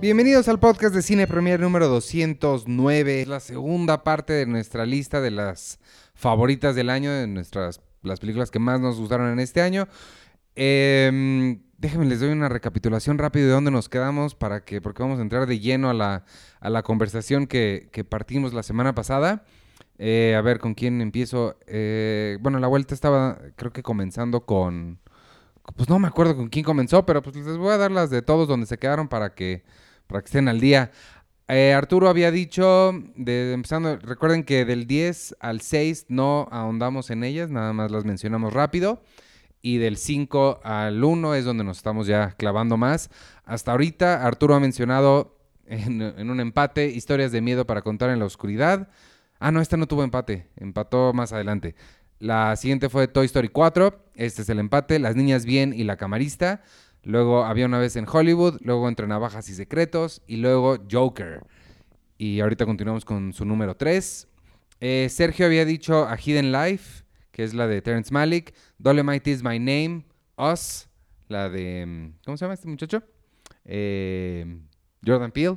Bienvenidos al podcast de Cine Premier número 209. Es la segunda parte de nuestra lista de las favoritas del año, de nuestras las películas que más nos gustaron en este año. Em, déjenme les doy una recapitulación rápida de dónde nos quedamos para que, porque vamos a entrar de lleno a la, a la conversación que, que partimos la semana pasada. Eh, a ver, ¿con quién empiezo? Eh, bueno, la vuelta estaba, creo que comenzando con... Pues no me acuerdo con quién comenzó, pero pues les voy a dar las de todos donde se quedaron para que, para que estén al día. Eh, Arturo había dicho, de, empezando, recuerden que del 10 al 6 no ahondamos en ellas, nada más las mencionamos rápido. Y del 5 al 1 es donde nos estamos ya clavando más. Hasta ahorita Arturo ha mencionado en, en un empate historias de miedo para contar en la oscuridad. Ah, no, esta no tuvo empate, empató más adelante. La siguiente fue Toy Story 4, este es el empate, Las Niñas Bien y La Camarista. Luego había una vez en Hollywood, luego entre Navajas y Secretos y luego Joker. Y ahorita continuamos con su número 3. Eh, Sergio había dicho A Hidden Life, que es la de Terrence Malick. Dolemite is My Name. Us, la de... mm, ¿Cómo se llama este muchacho? Eh, Jordan Peele.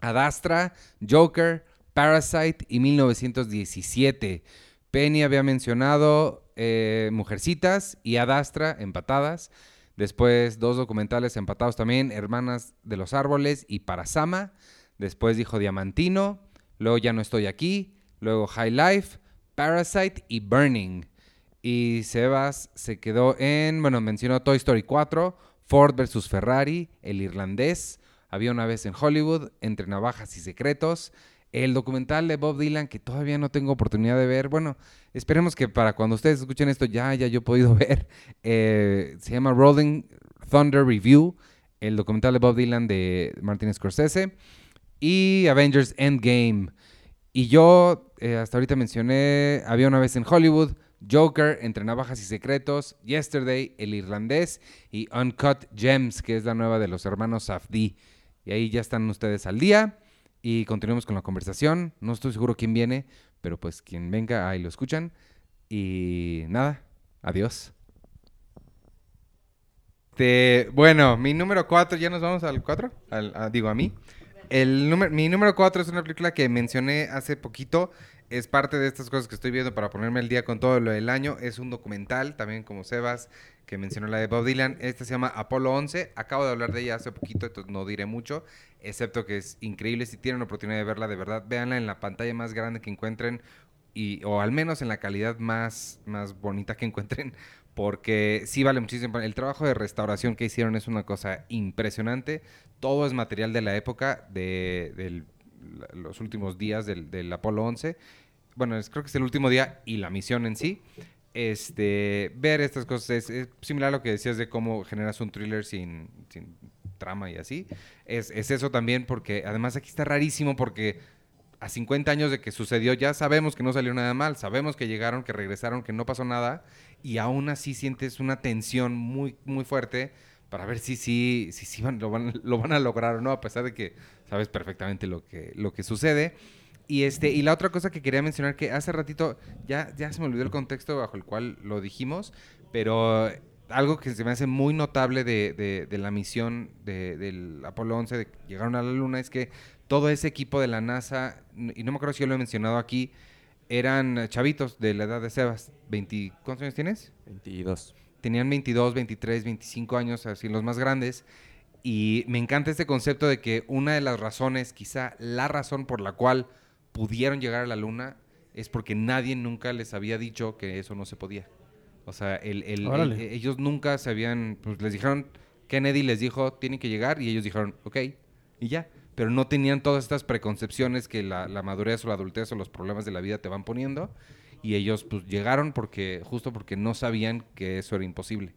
Adastra, Joker, Parasite y 1917. Penny había mencionado eh, Mujercitas y Adastra empatadas. Después dos documentales empatados también, Hermanas de los Árboles y Parasama. Después dijo Diamantino. Luego Ya no estoy aquí. Luego High Life, Parasite y Burning. Y Sebas se quedó en, bueno, mencionó Toy Story 4, Ford versus Ferrari, El Irlandés, Había una vez en Hollywood, Entre Navajas y Secretos, el documental de Bob Dylan que todavía no tengo oportunidad de ver. Bueno, esperemos que para cuando ustedes escuchen esto ya, ya yo he podido ver. Eh, se llama Rolling Thunder Review, el documental de Bob Dylan de Martin Scorsese. Y Avengers Endgame. Y yo eh, hasta ahorita mencioné Había una vez en Hollywood, Joker, Entre Navajas y Secretos, Yesterday, El Irlandés y Uncut Gems, que es la nueva de los hermanos Safdie. Y ahí ya están ustedes al día. Y continuamos con la conversación. No estoy seguro quién viene, pero pues quien venga, ahí lo escuchan. Y nada, adiós. Bueno, mi número 4, ya nos vamos al 4, digo a mí. El número, mi número 4 es una película que mencioné hace poquito. Es parte de estas cosas que estoy viendo para ponerme al día con todo lo del año. Es un documental, también como Sebas, que mencionó la de Bob Dylan. Esta se llama Apolo 11. Acabo de hablar de ella hace poquito, entonces no diré mucho, excepto que es increíble. Si tienen la oportunidad de verla, de verdad, véanla en la pantalla más grande que encuentren, y, o al menos en la calidad más, más bonita que encuentren, porque sí vale muchísimo. El trabajo de restauración que hicieron es una cosa impresionante. Todo es material de la época, de, del- los últimos días del, del Apolo 11. Bueno, es- creo que es el último día y la misión en sí. Este, ver estas cosas es, es similar a lo que decías de cómo generas un thriller sin, sin trama y así. Es, es eso también porque además aquí está rarísimo porque a 50 años de que sucedió ya sabemos que no salió nada mal, sabemos que llegaron, que regresaron, que no pasó nada y aún así sientes una tensión muy, muy fuerte para ver si sí si, si, van, lo, van, lo van a lograr o no, a pesar de que sabes perfectamente lo que, lo que sucede. Y, este, y la otra cosa que quería mencionar, que hace ratito ya, ya se me olvidó el contexto bajo el cual lo dijimos, pero algo que se me hace muy notable de, de- de la misión de- del Apolo 11, de que llegaron a la Luna, es que todo ese equipo de la NASA, y no me acuerdo si yo lo he mencionado aquí, eran chavitos de la edad de Sebas. 20, ¿Cuántos años tienes? 22. tenían 22, 23, 25 años, así los más grandes. Y me encanta este concepto de que una de las razones, quizá la razón por la cual pudieron llegar a la luna, es porque nadie nunca les había dicho que eso no se podía. O sea, el, el- ellos nunca se habían, pues les dijeron, Kennedy les dijo, tienen que llegar, y ellos dijeron, ok, y ya. Pero no tenían todas estas preconcepciones que la, la madurez o la adultez o los problemas de la vida te van poniendo. Y ellos pues llegaron porque, justo porque no sabían que eso era imposible.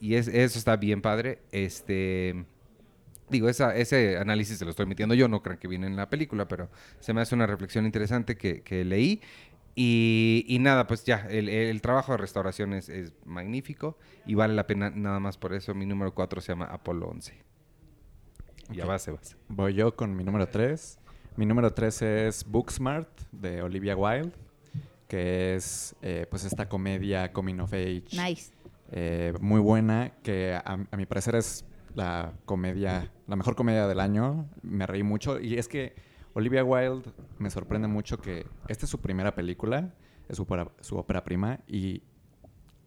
Y es, eso está bien padre. Este, digo, esa, ese análisis se lo estoy metiendo yo, no crean que viene en la película, pero se me hace una reflexión interesante que, que leí. Y, y nada, pues ya, el, el trabajo de restauración es, es magnífico y vale la pena nada más por eso. Mi número 4 se llama Apolo 11. Ya Ok. va, Sebas. Voy yo con mi número 3. Mi número 3 es Booksmart de Olivia Wilde, que es eh, pues esta comedia coming of age Nice. eh, muy buena, que a, a mi parecer es la comedia, la mejor comedia del año. Me reí mucho. Y es que Olivia Wilde me sorprende mucho que esta es su primera película, es su su ópera prima, y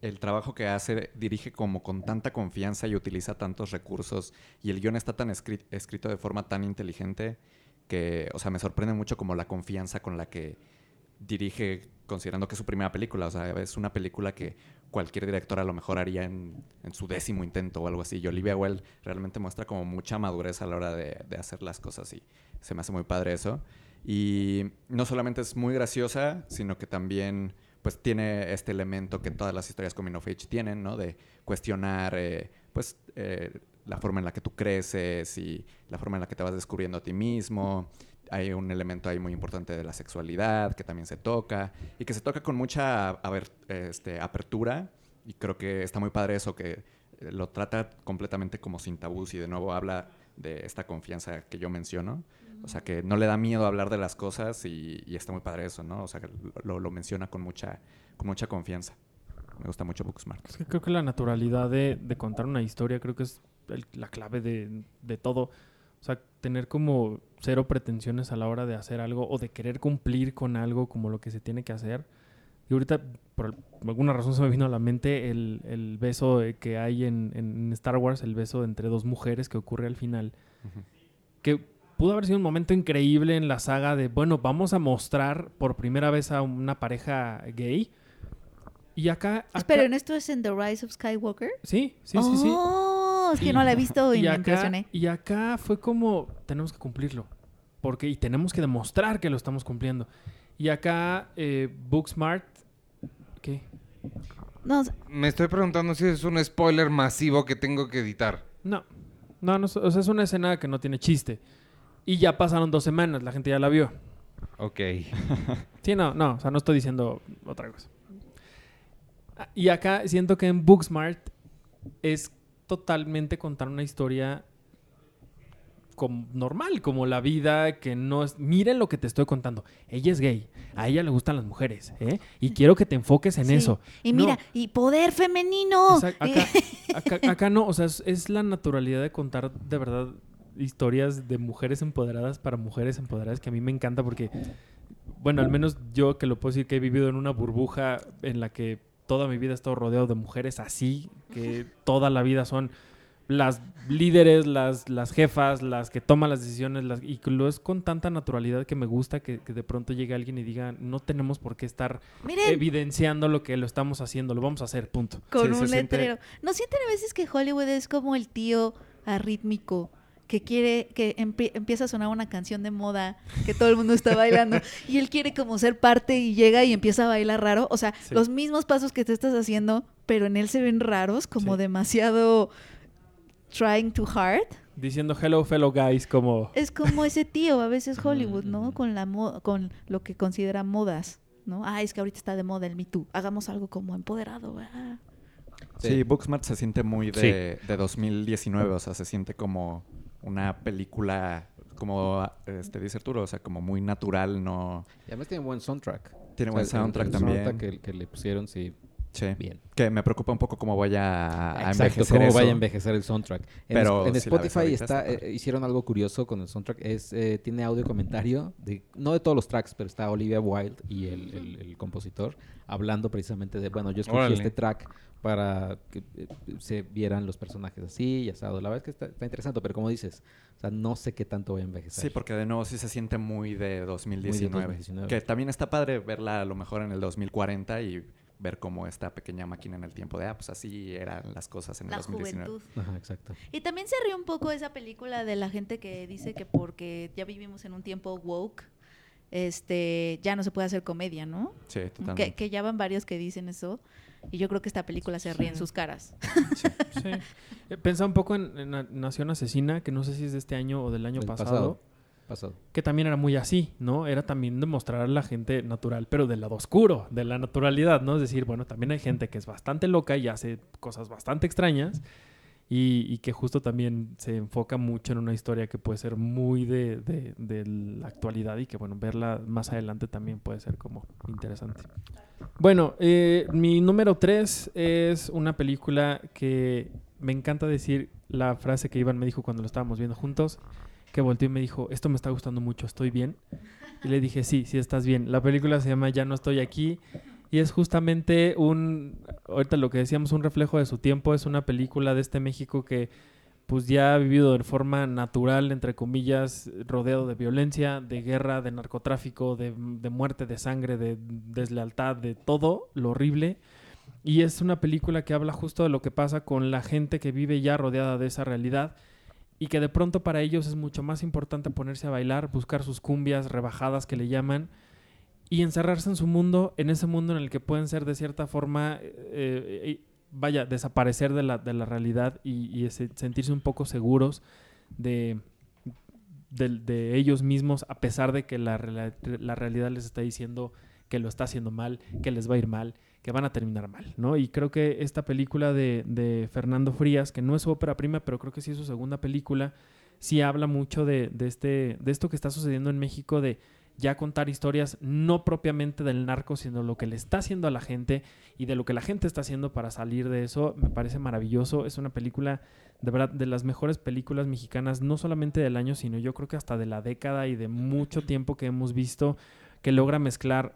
el trabajo que hace dirige como con tanta confianza y utiliza tantos recursos, y el guion está tan escri- escrito de forma tan inteligente que, o sea, me sorprende mucho como la confianza con la que dirige, considerando que es su primera película. O sea, es una película que cualquier director a lo mejor haría en, en su décimo intento o algo así. Y Olivia Wilde realmente muestra como mucha madurez a la hora de, de hacer las cosas y se me hace muy padre eso. Y no solamente es muy graciosa, sino que también pues tiene este elemento que todas las historias coming of age tienen, ¿no? De cuestionar eh, pues eh, la forma en la que tú creces y la forma en la que te vas descubriendo a ti mismo. Hay un elemento ahí muy importante de la sexualidad que también se toca y que se toca con mucha este, apertura y creo que está muy padre eso que eh, lo trata completamente como sin tabús y de nuevo habla de esta confianza que yo menciono. O sea, que no le da miedo hablar de las cosas y, y está muy padre eso, ¿no? O sea, que lo, lo menciona con mucha, con mucha confianza. Me gusta mucho Booksmart. Es que creo que la naturalidad de, de contar una historia creo que es el- la clave de, de todo. O sea, tener como cero pretensiones a la hora de hacer algo o de querer cumplir con algo como lo que se tiene que hacer. Y ahorita, por al- alguna razón, se me vino a la mente el, el beso que hay en, en Star Wars, el beso entre dos mujeres que ocurre al final. Que pudo haber sido un momento increíble en la saga de, bueno, vamos a mostrar por primera vez a una pareja gay. Y acá... acá Esperen, ¿esto es en The Rise of Skywalker? Sí, sí, sí, sí. Oh, es que Y- no la he visto y, Y me acá, impresioné. y acá fue como, tenemos que cumplirlo. Porque, y tenemos que demostrar que lo estamos cumpliendo. Y acá, eh, Booksmart, ¿qué? No, Me estoy preguntando si es un spoiler masivo que tengo que editar. No, no, no, o sea, es una escena que no tiene chiste. Y ya pasaron dos semanas, la gente ya la vio. Ok. Sí, no, no, o sea, no estoy diciendo otra cosa. Ah, Y acá siento que en Booksmart es totalmente contar una historia como normal, como la vida que no es... Miren lo que te estoy contando. Ella es gay, a ella le gustan las mujeres, ¿eh? Y quiero que te enfoques en sí. eso. Y No. mira, y poder femenino. Acá, acá- acá no, o sea, es, es la naturalidad de contar de verdad historias de mujeres empoderadas para mujeres empoderadas que a mí me encanta porque, bueno, al menos yo que lo puedo decir que he vivido en una burbuja en la que toda mi vida he estado rodeado de mujeres así, que toda la vida son las líderes, las, las jefas, las que toman las decisiones, las, y que lo es con tanta naturalidad que me gusta que, que de pronto llegue alguien y diga, no tenemos por qué estar Miren, evidenciando lo que lo estamos haciendo, lo vamos a hacer, punto. con Sí, un siente- letrero. ¿No sienten a veces que Hollywood es como el tío arrítmico que quiere que empie- empieza a sonar una canción de moda que todo el mundo está bailando y él quiere como ser parte y llega y empieza a bailar raro? O sea, Sí. los mismos pasos que tú estás haciendo, pero en él se ven raros, como Sí. demasiado trying too hard. Diciendo hello fellow guys como... Es como ese tío, a veces Hollywood. ¿no? Con la mo- con lo que considera modas, ¿no? Ah, es que ahorita está de moda el Me Too. Hagamos algo como empoderado, ¿verdad? Sí, Booksmart se siente muy de, de 2019, o sea, se siente como una película, como este, dice Arturo, o sea, como muy natural, no... Y además tiene buen soundtrack. Tiene O buen sea, el- soundtrack el también. soundtrack que, que le pusieron, sí, Sí. bien. Que me preocupa un poco cómo vaya a, Exacto, envejecer cómo eso. vaya a envejecer el soundtrack. En, Pero en si Spotify está, eh, hicieron algo curioso con el soundtrack. Es, eh, tiene audio comentario, de, no de todos los tracks, pero está Olivia Wilde y el, el- el compositor hablando precisamente de, bueno, yo escogí Órale. este track para que eh, se vieran los personajes así y asado. La verdad es que está, está interesante, pero como dices, o sea, no sé qué tanto voy a envejecer. Sí, porque de nuevo sí se siente muy de 2019. 2019. Que también está padre verla a lo mejor en el 2040 y ver cómo esta pequeña máquina en el tiempo de, ah, pues así eran las cosas en el La 2019. juventud. Ajá, exacto. Y también se ríe un poco esa película de la gente que dice que porque ya vivimos en un tiempo woke, este, ya no se puede hacer comedia, ¿no? Sí, Que, totalmente. que ya van varios que dicen eso. Y yo creo que esta película se ríe en Sí. sus caras. Sí. Eh, Pensaba un poco en, en Na- Nación Asesina, que no sé si es de este año o del año El pasado, pasado. Pasado. que también era muy así, ¿no? Era también demostrar a la gente natural, pero del lado oscuro, de la naturalidad, ¿no? Es decir, bueno, también hay gente que es bastante loca y hace cosas bastante extrañas y, y que justo también se enfoca mucho en una historia que puede ser muy de, de- de la actualidad y que, bueno, verla más adelante también puede ser como interesante. Bueno, eh, mi número tres es una película que me encanta decir la frase que Iván me dijo cuando lo estábamos viendo juntos, que volteó y me dijo, esto me está gustando mucho, ¿estoy bien? Y le dije, sí, sí estás bien. La película se llama Ya no estoy aquí y es justamente un, ahorita lo que decíamos, un reflejo de su tiempo. Es una película de este México que pues ya ha vivido de forma natural, entre comillas, rodeado de violencia, de guerra, de narcotráfico, de, de muerte, de sangre, de deslealtad, de todo lo horrible. Y es una película que habla justo de lo que pasa con la gente que vive ya rodeada de esa realidad y que de pronto para ellos es mucho más importante ponerse a bailar, buscar sus cumbias rebajadas que le llaman y encerrarse en su mundo, en ese mundo en el que pueden ser de cierta forma, eh, eh, vaya, desaparecer de la, de la realidad y, sentirse un poco seguros de, de, ellos mismos, a pesar de que la, rela- la realidad les está diciendo que lo está haciendo mal, que les va a ir mal, que van a terminar mal, ¿no? Y creo que esta película de, de Fernando Frías, que no es su ópera prima, pero creo que sí es su segunda película, sí habla mucho de, este, de esto que está sucediendo en México, de ya contar historias no propiamente del narco, sino lo que le está haciendo a la gente y de lo que la gente está haciendo para salir de eso, me parece maravilloso. Es una película, de verdad, de las mejores películas mexicanas, no solamente del año, sino yo creo que hasta de la década y de mucho tiempo que hemos visto, que logra mezclar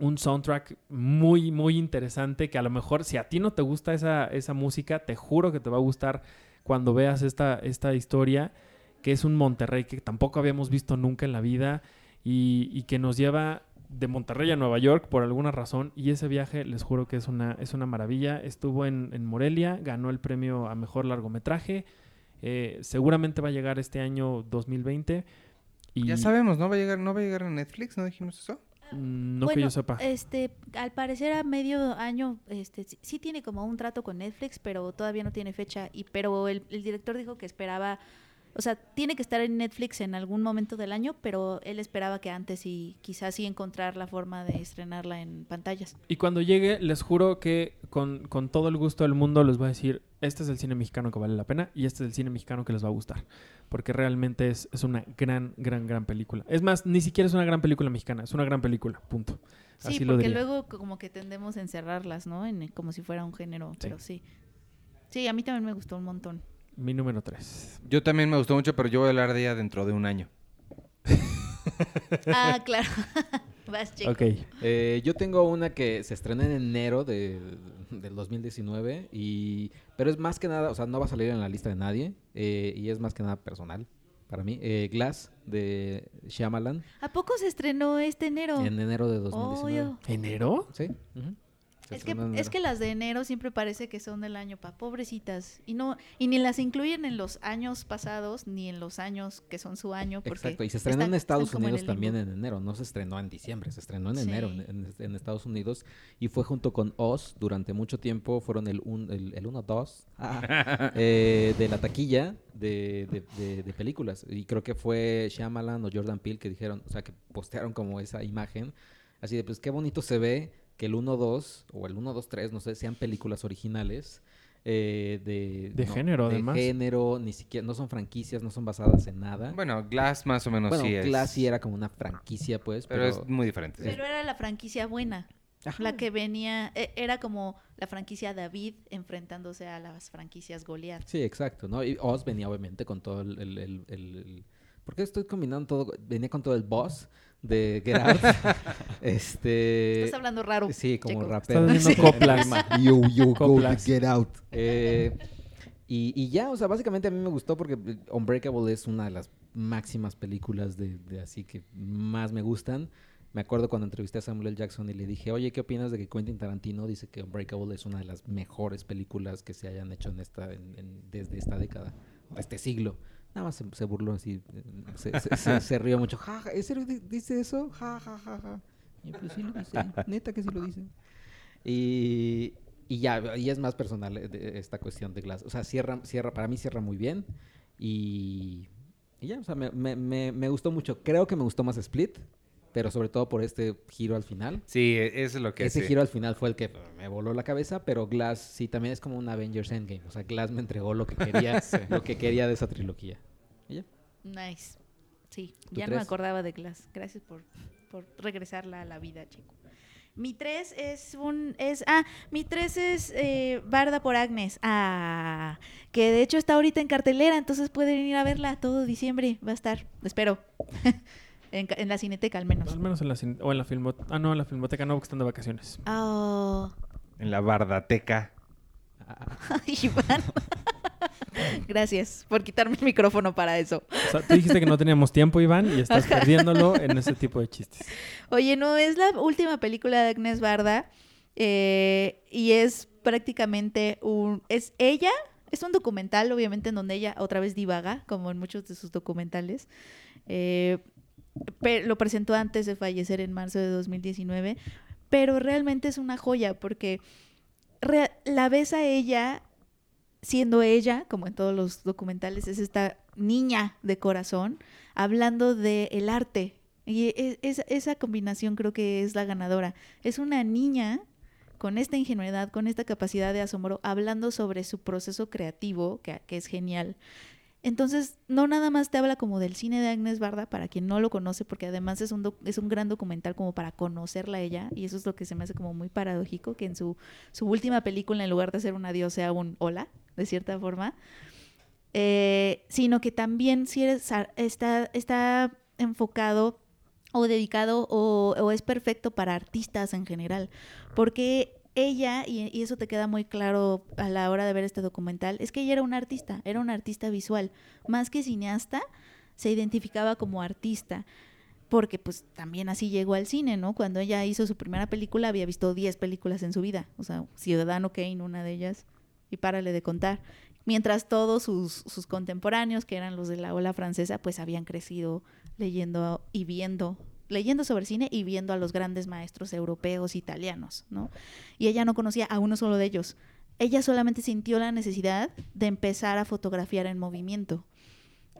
un soundtrack muy, muy interesante, que a lo mejor si a ti no te gusta esa, esa música, te juro que te va a gustar cuando veas esta, esta historia, que es un Monterrey que tampoco habíamos visto nunca en la vida y, y que nos lleva de Monterrey a Nueva York por alguna razón y ese viaje les juro que es una, es una maravilla. Estuvo en, en Morelia, ganó el premio a Mejor Largometraje, eh, seguramente va a llegar este año 2020. Y Ya sabemos, ¿no va a llegar, no va a llegar a Netflix, ¿no dijimos eso? No que Bueno, yo sepa. Este, al parecer a medio año, este, sí, sí tiene como un trato con Netflix, pero todavía no tiene fecha. Y pero el, el director dijo que esperaba, o sea, tiene que estar en Netflix en algún momento del año, pero él esperaba que antes y quizás sí encontrar la forma de estrenarla en pantallas. Y cuando llegue, les juro que con, con todo el gusto del mundo les voy a decir, este es el cine mexicano que vale la pena y este es el cine mexicano que les va a gustar. Porque realmente es, es una gran, gran, gran película. Es más, ni siquiera es una gran película mexicana, es una gran película, punto. Sí, Así lo porque luego como que tendemos a encerrarlas, ¿no? En, como si fuera un género, pero sí. Sí, a mí también me gustó un montón. Mi número 3. Yo también me gustó mucho, pero yo voy a hablar de ella dentro de un año. Ah, claro. Vas, Checo. Ok. Eh, yo tengo una que se estrenó en enero de- del 2019, y, pero es más que nada, o sea, no va a salir en la lista de nadie, eh, y es más que nada personal para mí. Eh, Glass de Shyamalan ¿A poco se estrenó este enero? en enero de 2019. Obvio. ¿Enero? Sí. ujú. Se Es que, es que las de enero siempre parece que son del año pa pobrecitas y no y ni las incluyen en los años pasados ni en los años que son su año porque Exacto, y se estrenó están- en Estados en Unidos también en enero, no se estrenó en diciembre, se estrenó en Sí. enero en, en- en Estados Unidos y fue junto con Oz durante mucho tiempo, fueron el 1, el, el 1, 2 eh, de la taquilla de, de- de- de películas y creo que fue Shyamalan o Jordan Peele que dijeron, o sea, que postearon como esa imagen, así de pues qué bonito se ve que el 1, 2 o el 1, 2, 3, no sé, sean películas originales. eh, de, De género, de además. género, ni siquiera, no son franquicias, no son basadas en nada. Bueno, Glass más o menos Bueno, sí es. Glass sí era como una franquicia, pues. pero, Pero, es muy diferente. sí. Pero era la franquicia buena, Ajá. la que venía e- era como la franquicia David enfrentándose a las franquicias Goliath. Sí, exacto, ¿no? Y Oz venía obviamente con todo el... el, el- el- el- ¿Por qué estoy combinando todo? Venía con todo el boss de Get Out. este... Estás hablando raro. Sí, como Checo. rapero. Estás haciendo coplas. Yo, yo, go get out. Eh, y, y ya, o sea, básicamente a mí me gustó porque Unbreakable es una de las máximas películas de, de así que más me gustan. Me acuerdo cuando entrevisté a Samuel L. Jackson y le dije, oye, ¿qué opinas de que Quentin Tarantino dice que Unbreakable es una de las mejores películas que se hayan hecho en esta, en- en- desde esta década, o este siglo? Nada más se, se burló así, se, se- se- se rió mucho. Ja, ja, ¿En serio di- dice eso? Ja, ja, ja, ja. Y pues sí lo dice, neta que sí lo dice. Y, y ya, y es más personal eh, esta cuestión de Glass. O sea, cierra, cierra, para mí cierra muy bien. Y, y ya, o sea, me, me, me, me gustó mucho. Creo que me gustó más Split, pero sobre todo por este giro al final. Sí, e- eso es lo que Ese sí. giro al final fue el que me voló la cabeza, pero Glass sí también es como un Avengers Endgame. O sea, Glass me entregó lo que quería, lo que quería de esa trilogía. Y ya. Nice. Sí, ¿Tú ya no me tres? acordaba de Glass. Gracias por, por regresarla a la vida, chico. Mi 3 es un. es Ah, mi 3 es eh, Barda por Agnes. Ah, que de hecho está ahorita en cartelera, entonces pueden ir a verla todo diciembre. Va a estar, espero. en, la cineteca al menos. Al menos en la cin- o en la filmoteca. Ah, no, en la filmoteca no, porque están de vacaciones. Oh. En la bardateca. Ay, Iván. Gracias por quitarme el micrófono para eso. O sea, tú dijiste que no teníamos tiempo, Iván, y estás perdiéndolo en ese tipo de chistes. Oye, no, es la última película de Agnes Barda eh, y es prácticamente un... Es ella, es un documental, obviamente, en donde ella otra vez divaga, como en muchos de sus documentales. Eh, lo presentó antes de fallecer en marzo de 2019, pero realmente es una joya porque la ves a ella siendo ella, como en todos los documentales, es esta niña de corazón hablando de el arte. Y e- es- esa combinación creo que es la ganadora. Es una niña con esta ingenuidad, con esta capacidad de asombro, hablando sobre su proceso creativo, que es genial. Entonces, no nada más te habla como del cine de Agnes Barda, para quien no lo conoce, porque además es un, es un gran documental como para conocerla a ella, y eso es lo que se me hace como muy paradójico, que en su, su última película, en lugar de ser un adiós, sea un hola, de cierta forma, Eh, sino que también si está, está enfocado o dedicado o es perfecto para artistas en general, porque ella, y, y eso te queda muy claro a la hora de ver este documental, es que ella era una artista, era una artista visual, más que cineasta, se identificaba como artista. Porque pues también así llegó al cine, ¿no? Cuando ella hizo su primera película había visto 10 películas en su vida. O sea, Ciudadano Kane, una de ellas, y párale de contar. Mientras todos sus, sus contemporáneos, que eran los de la ola francesa, pues habían crecido leyendo y viendo, leyendo sobre cine y viendo a los grandes maestros europeos, italianos, ¿no? Y ella no conocía a uno solo de ellos. Ella solamente sintió la necesidad de empezar a fotografiar en movimiento.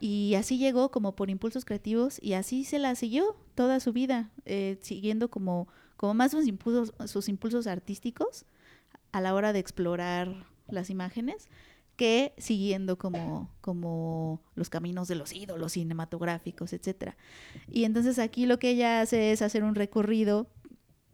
Y así llegó como por impulsos creativos y así se la siguió toda su vida, eh, siguiendo como, como más sus impulsos, sus impulsos artísticos a la hora de explorar las imágenes que siguiendo como, como los caminos de los ídolos cinematográficos, etcétera. Y entonces aquí lo que ella hace es hacer un recorrido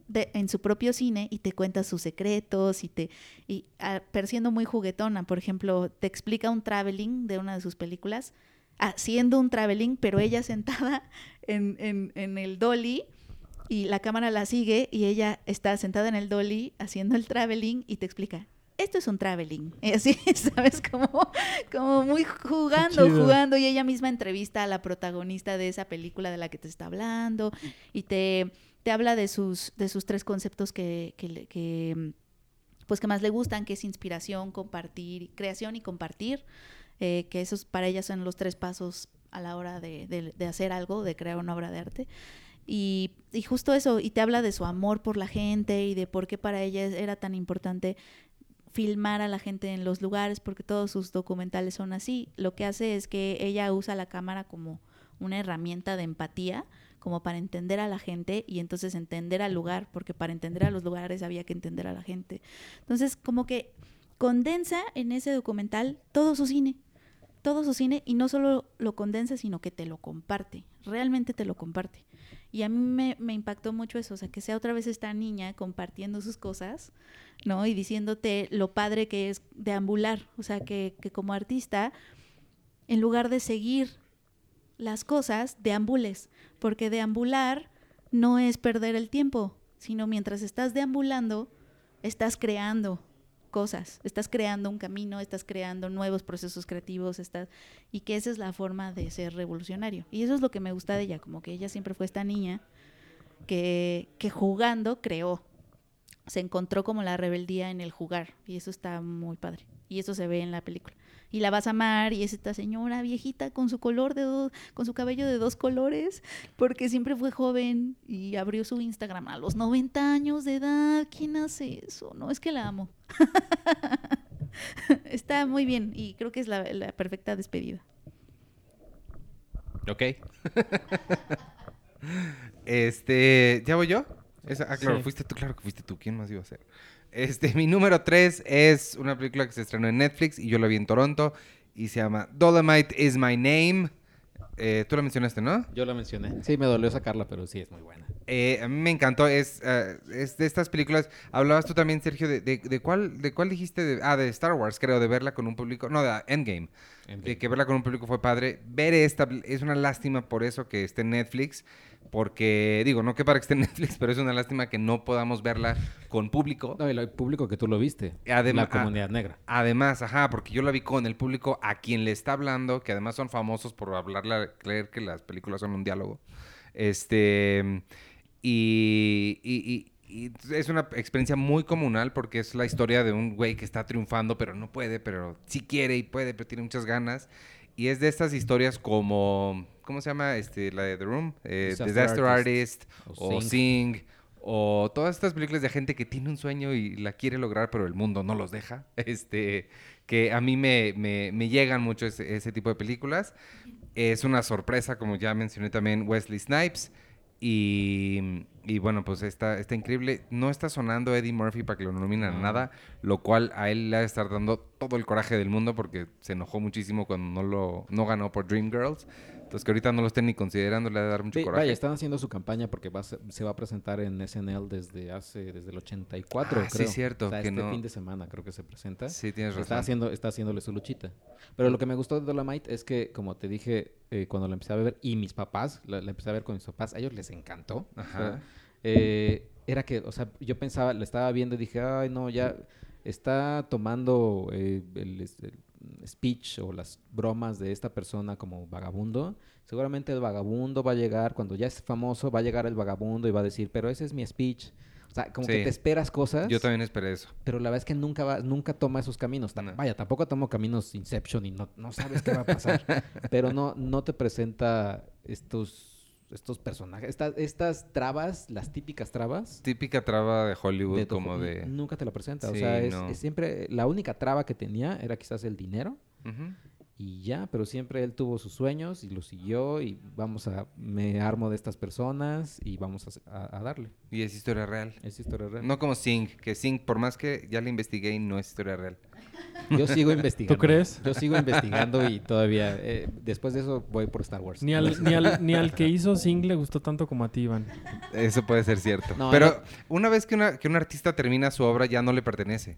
de- en su propio cine y te cuenta sus secretos y te y ah, pero siendo muy juguetona, por ejemplo, te explica un traveling de una de sus películas, haciendo un traveling, pero ella sentada en, en, en el dolly y la cámara la sigue y ella está sentada en el dolly haciendo el traveling y te explica. Esto es un traveling. Y así, ¿sabes? Como, como muy jugando, jugando. Y ella misma entrevista a la protagonista de esa película de la que te está hablando. Y te, te habla de sus, de sus tres conceptos que, que, que, pues que más le gustan, que es inspiración, compartir, creación y compartir. eh, que esos para ella son los tres pasos a la hora de, de- de hacer algo, de crear una obra de arte. Y, y justo eso, y te habla de su amor por la gente y de por qué para ella era tan importante filmar a la gente en los lugares, porque todos sus documentales son así. Lo que hace es que ella usa la cámara como una herramienta de empatía, como para entender a la gente y entonces entender al lugar, porque para entender a los lugares había que entender a la gente. Entonces, como que condensa en ese documental todo su cine, todo su cine y no solo lo condensa, sino que te lo comparte, realmente te lo comparte. Y a mí me, impactó mucho eso, o sea, que sea otra vez esta niña compartiendo sus cosas, ¿no? Y diciéndote lo padre que es deambular, o sea, que, que como artista, en lugar de seguir las cosas, deambules, porque deambular no es perder el tiempo, sino mientras estás deambulando, estás creando cosas, estás creando un camino, estás creando nuevos procesos creativos, estás y que esa es la forma de ser revolucionario. Y eso es lo que me gusta de ella, como que ella siempre fue esta niña que, que jugando creó, se encontró como la rebeldía en el jugar y eso está muy padre. Y eso se ve en la película. Y la vas a amar y es esta señora viejita con su color de dos, con su cabello de dos colores, porque siempre fue joven y abrió su Instagram a los 90 años de edad. ¿Quién hace eso? No, es que la amo. Está muy bien y creo que es la, perfecta despedida. Ok. este, ¿ya voy yo? Esa- ah, claro, Sí. fuiste tú, claro que fuiste tú. ¿Quién más iba a ser? Este, mi número 3 es una película que se estrenó en Netflix y yo la vi en Toronto y se llama Dolomite is My Name. Eh, Tú la mencionaste, ¿no? Yo la mencioné. Sí, me dolió sacarla, pero sí es muy buena. Eh, a mí me encantó. Es, eh, es de estas películas. Hablabas tú también, Sergio, de, de- de cuál, de cuál dijiste. De- ah, de Star Wars, creo, de verla con un público. No, de Endgame. De que verla con un público fue padre. Ver esta es una lástima por eso que esté en Netflix. Porque, digo, no que para que esté en Netflix, pero es una lástima que no podamos verla con público. No, y el público que tú lo viste. Además- la comunidad negra. Además, ajá, porque yo la vi con el público a quien le está hablando, que además son famosos por hablarla, creer que las películas son un diálogo. Este. Y, y- y- y es una experiencia muy comunal porque es la historia de un güey que está triunfando, pero no puede, pero sí quiere y puede, pero tiene muchas ganas. Y es de estas historias como. ¿Cómo se llama? Este, la de The Room. Eh, Disaster Disaster Artist. Artist. O O Sing. Sing. O todas estas películas de gente que tiene un sueño y la quiere lograr, pero el mundo no los deja. Este, que a mí me, me- me llegan mucho ese, ese tipo de películas. Es una sorpresa, como ya mencioné también, Wesley Snipes. Y, y bueno, pues está, está increíble. No está sonando Eddie Murphy para que lo nominen a nada, lo cual a él le ha de estar dando todo el coraje del mundo porque se enojó muchísimo cuando no, lo, no ganó por Dreamgirls. Entonces que ahorita no lo estén ni considerando, le ha de dar mucho Ve- coraje. Vaya, están haciendo su campaña porque va se va a presentar en SNL desde hace desde el 84, Ah, sí, creo. cierto, O sea, que este no- fin de semana creo que se presenta. Sí, tienes razón. Está haciendo está haciéndole su luchita. Pero lo que me gustó de Dolomite es que como te dije eh, cuando la empecé a ver y mis papás, la, la empecé a ver con mis papás, a ellos les encantó. O sea, Ajá. Eh, era que, o sea, yo pensaba, la estaba viendo y dije, ay, no, ya está tomando eh, el, speech o las bromas de esta persona como vagabundo. Seguramente el vagabundo va a llegar, cuando ya es famoso, va a llegar el vagabundo y va a decir, pero ese es mi speech. O sea, como que te esperas cosas, Yo también esperé eso. pero la verdad es que nunca va, nunca toma esos caminos. No. Vaya, tampoco tomó caminos Inception y no, no sabes qué va a pasar. pero no, no te presenta estos, estos personajes, estas, estas trabas, las típicas trabas. Típica traba de Hollywood, de como de... Nunca te la presenta. o Sí, sea, es, no. es siempre. La única traba que tenía era quizás el dinero Ujú. y ya, pero siempre él tuvo sus sueños y los siguió y vamos a. Me armo de estas personas y vamos a, a- a darle. Y es historia real. Es historia real. No como Sing, que Sing, por más que ya la investigué no es historia real. Yo sigo investigando. ¿Tú crees? Yo sigo investigando y todavía. eh, después de eso voy por Star Wars. Ni al, ni, al, ni al que hizo Sing le gustó tanto como a ti, Iván. Eso puede ser cierto. No, Pero no. una vez que, una, que un artista termina su obra, ya no le pertenece.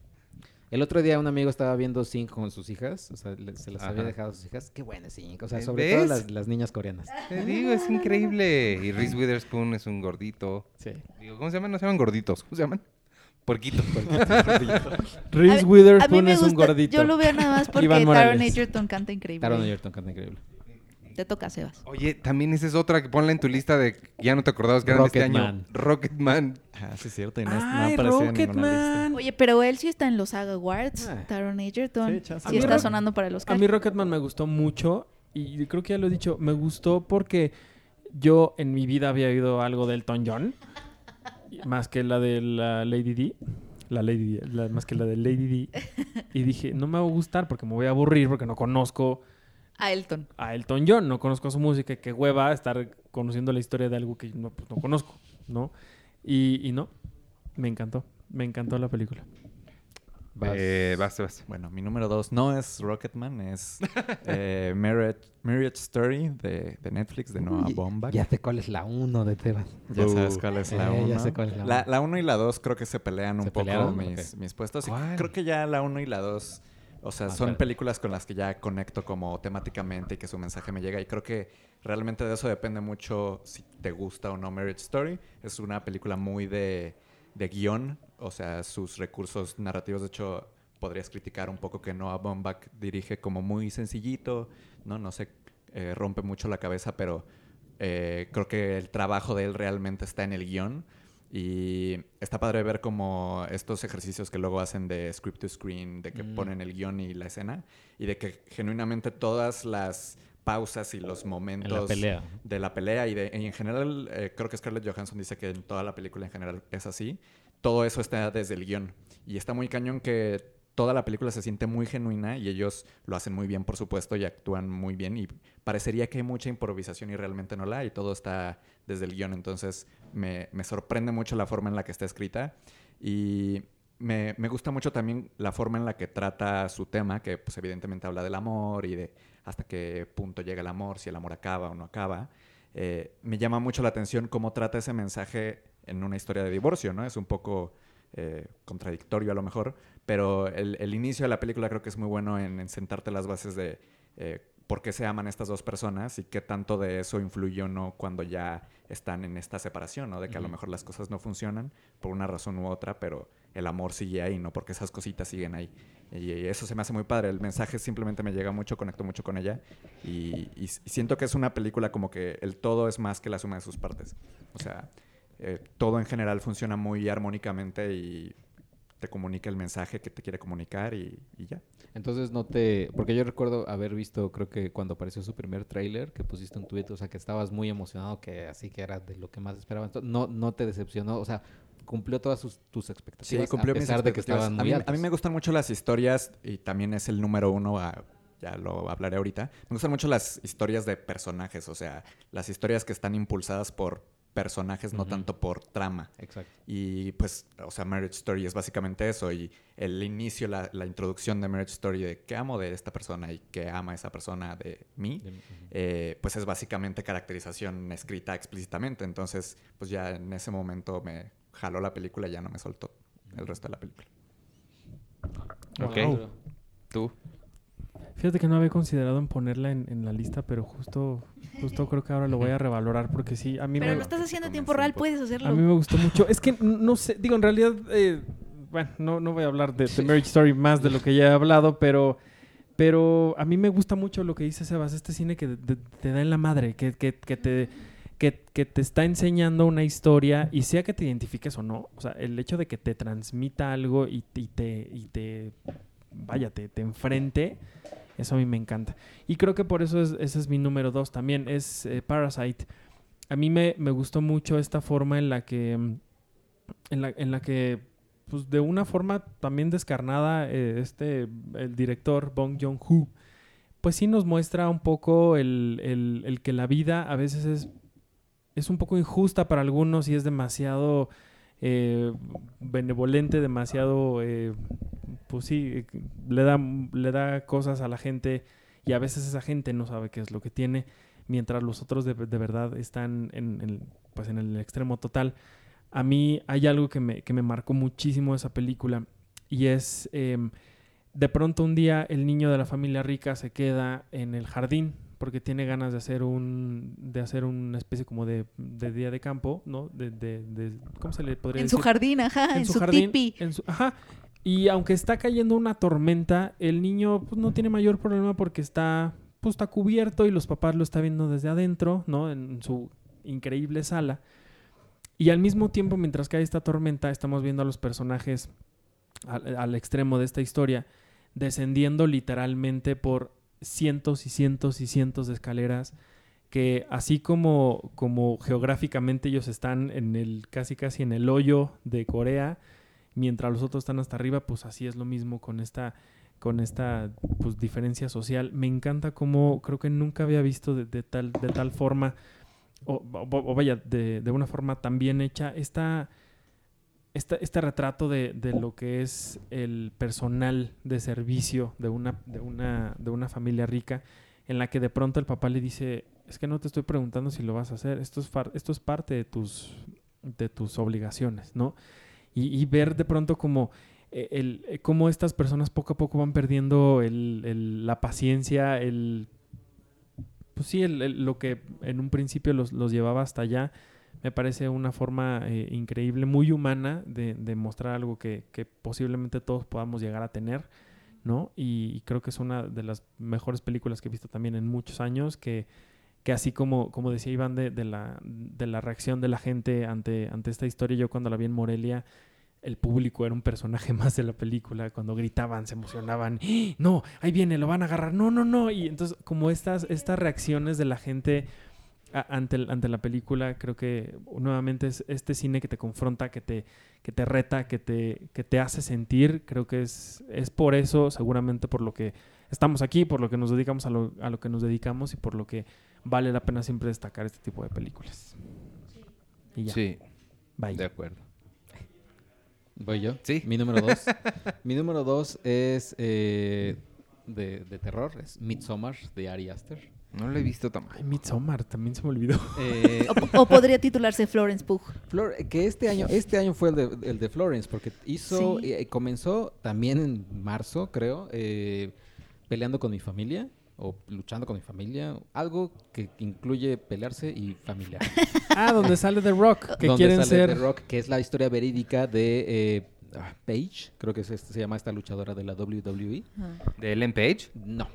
El otro día un amigo estaba viendo Sync con sus hijas, o sea, le- se las había dejado a sus hijas. Qué buena es Sync, o sea, ¿Eh, sobre ves? todo las, las niñas coreanas. Te digo, es increíble. Y Reese Witherspoon es un gordito. Sí. Digo, ¿cómo se llaman? No se llaman gorditos. ¿Cómo se llaman? Reese mí- a mí Witherspoon me es un gusta- gordito. Yo lo veo nada más porque Taron. Egerton canta increíble. Taron Egerton canta increíble. Te toca, Sebas. Oye, también esa es otra que ponla en tu lista de ya no te acordabas que eran de este año. Rocketman. Rocketman. Ah, sí, es cierto. Y no, es- no ¡Ay, apareció en ninguna lista. Rocketman! Oye, pero él sí está en los SAG Awards. Ah. Taron Egerton. Sí, Sí mí está sonando para los A mí Rocketman me gustó mucho y creo que ya lo he dicho, me gustó porque yo en mi vida había oído algo de Elton John, más que la de la Lady D, la Lady D, la- más que la de Lady D, y dije, no me va a gustar porque me voy a aburrir porque no conozco A Elton. a Elton John, no conozco su música, qué hueva estar conociendo la historia de algo que no, pues, no conozco, ¿no? Y, y no, me encantó, me encantó la película. Vas. Eh, vas, vas. Bueno, mi número dos no es Rocketman, es eh, Marriage, Marriage Story de, de Netflix, de Noah Baumbach. Ya sé cuál es la uno de Tebas. Ya sabes cuál es la Eh, 1. ya sé cuál es la La uno. la 1 y la 2 creo que se pelean un ¿Se poco pelearon? mis, puestos. Creo que ya la 1 y la 2, o sea, Ah, son películas con las que ya conecto como temáticamente y que su mensaje me llega. Y creo que realmente de eso depende mucho si te gusta o no Marriage Story. Es una película muy de, de guion, o sea, sus recursos narrativos, de hecho, podrías criticar un poco que Noah Baumbach dirige como muy sencillito, ¿no? No se eh, rompe mucho la cabeza, pero eh, creo que el trabajo de él realmente está en el guion. Y está padre ver como estos ejercicios que luego hacen de script to screen, de que Mm. ponen el guion y la escena, y de que genuinamente todas las pausas y los En momentos la pelea. de la pelea y, de, y en general eh, creo que Scarlett Johansson dice que en toda la película en general es así. Todo eso está desde el guion y está muy cañón que toda la película se siente muy genuina y ellos lo hacen muy bien por supuesto y actúan muy bien y parecería que hay mucha improvisación y realmente no la hay. Todo está desde el guion entonces me, me sorprende mucho la forma en la que está escrita y me, me gusta mucho también la forma en la que trata su tema, que pues evidentemente habla del amor y de hasta qué punto llega el amor, si el amor acaba o no acaba. Eh, me llama mucho la atención cómo trata ese mensaje en una historia de divorcio, ¿no? Es un poco eh, contradictorio a lo mejor, pero el, el inicio de la película creo que es muy bueno en, en sentarte las bases de eh, por qué se aman estas dos personas y qué tanto de eso influye o no cuando ya están en esta separación, ¿no? De que a lo mejor las cosas no funcionan por una razón u otra, pero el amor sigue ahí, ¿no? Porque esas cositas siguen ahí. Y, y eso se me hace muy padre. El mensaje simplemente me llega mucho, conecto mucho con ella. Y, y s- y siento que es una película como que el todo es más que la suma de sus partes. O sea, eh, todo en general funciona muy armónicamente y te comunica el mensaje que te quiere comunicar y, y ya. Entonces no te... Porque yo recuerdo haber visto, creo que cuando apareció su primer tráiler, que pusiste un tweet, o sea, que estabas muy emocionado, que así que era de lo que más esperaba. Entonces, no, no te decepcionó, o sea, cumplió todas sus- tus expectativas cumplió a mis pesar de que estaban a mí, altas. a mí me gustan mucho las historias y también es el número uno, a- ya lo hablaré ahorita. Me gustan mucho las historias de personajes, o sea, las historias que están impulsadas por personajes, no tanto por trama. Exacto. Y pues, o sea, Marriage Story es básicamente eso. Y el inicio, la, la introducción de Marriage Story de qué amo de esta persona y qué ama esa persona de mí, De- eh, pues es básicamente caracterización escrita explícitamente. Entonces, pues ya en ese momento me jaló la película y ya no me soltó el resto de la película. Ok. Wow. ¿Tú? Fíjate que no había considerado en ponerla en, en la lista, pero justo, justo creo que ahora lo voy a revalorar porque sí, a mí Pero me... lo estás haciendo en tiempo real, puedes hacerlo. A mí me gustó mucho. Es que no sé, digo, en realidad, eh, bueno, no, no voy a hablar de, de Marriage Story más de lo que ya he hablado, pero, pero a mí me gusta mucho lo que dice Sebas, este cine que de- te da en la madre, que, que, que te, que, que te está enseñando una historia y sea que te identifiques o no, o sea, el hecho de que te transmita algo y, y te, y te, vaya, te, te enfrente, eso a mí me encanta. Y creo que por eso es, ese es mi número dos también, es eh, Parasite. A mí me, me gustó mucho esta forma en la que, en la, en la que, pues de una forma también descarnada, eh, este, el director Bong Joon-ho, pues sí nos muestra un poco el, el- el que la vida a veces es, es un poco injusta para algunos y es demasiado eh, benevolente, demasiado, eh, pues sí, eh, le da, le da cosas a la gente y a veces esa gente no sabe qué es lo que tiene, mientras los otros de, de verdad están en, en, pues en el extremo total. A mí hay algo que me, que me marcó muchísimo esa película y es em, de pronto un día el niño de la familia rica se queda en el jardín porque tiene ganas de hacer un de hacer una especie como de, de día de campo, ¿no? De, de- de- ¿cómo se le podría En decir? su jardín, ajá, en, su, tipi. en su- ajá. Y aunque está cayendo una tormenta, el niño pues, no tiene mayor problema porque está, pues, está cubierto y los papás lo están viendo desde adentro, ¿no? En su increíble sala. Y al mismo tiempo, mientras cae esta tormenta, estamos viendo a los personajes al, al extremo de esta historia descendiendo literalmente por cientos y cientos y cientos de escaleras que así como, como geográficamente ellos están en el casi casi en el hoyo de Corea, mientras los otros están hasta arriba, pues así es lo mismo con esta con esta pues, diferencia social. Me encanta cómo creo que nunca había visto de, tal de tal forma o, o- o vaya de, de una forma tan bien hecha esta este retrato de, de lo que es el personal de servicio de una, de, una, de una familia rica, en la que de pronto el papá le dice, es que no te estoy preguntando si lo vas a hacer, esto es, far- esto es parte de tus, de tus obligaciones, ¿no? Y, ver de pronto como, eh, el, eh, cómo estas personas poco a poco van perdiendo el- la paciencia, el... Pues sí, el- lo que en un principio los, los llevaba hasta allá, me parece una forma eh, increíble, muy humana de, mostrar algo que, posiblemente todos podamos llegar a tener, ¿no? Y, creo que es una de las mejores películas que he visto también en muchos años, que, que así como, como decía Iván de, la, de la reacción de la gente ante, ante esta historia, yo cuando la vi en Morelia, el público era un personaje más de la película, cuando gritaban, se emocionaban, ¡Ah! no, ahí viene, lo van a agarrar, no, no, no, y entonces como estas, estas reacciones de la gente ante, el- ante la película, creo que nuevamente es este cine que te confronta, que te, que te reta, que te, que te hace sentir. Creo que es, es por eso, seguramente por lo que estamos aquí, por lo que nos dedicamos a lo, a lo que nos dedicamos y por lo que vale la pena siempre destacar este tipo de películas. Y ya, Sí, bye. de acuerdo. Voy yo. Sí. Mi número dos. Mi número dos es eh, de, de terror. Es Midsommar de Ari Aster. No lo he visto tampoco. Ay, Midsommar, también se me olvidó. Eh, O, o podría titularse Florence Pugh. Flor- que este año, este año fue el de, el de Florence, porque hizo, Sí. eh, comenzó también en marzo, creo, eh, peleando con mi familia o luchando con mi familia, algo que incluye pelearse y familiar. Ah, donde sale The Rock, que Donde quieren sale ser... The Rock, que es la historia verídica de eh, ah, Paige, creo que es se llama esta luchadora de la WWE. ¿De Ellen Page? No.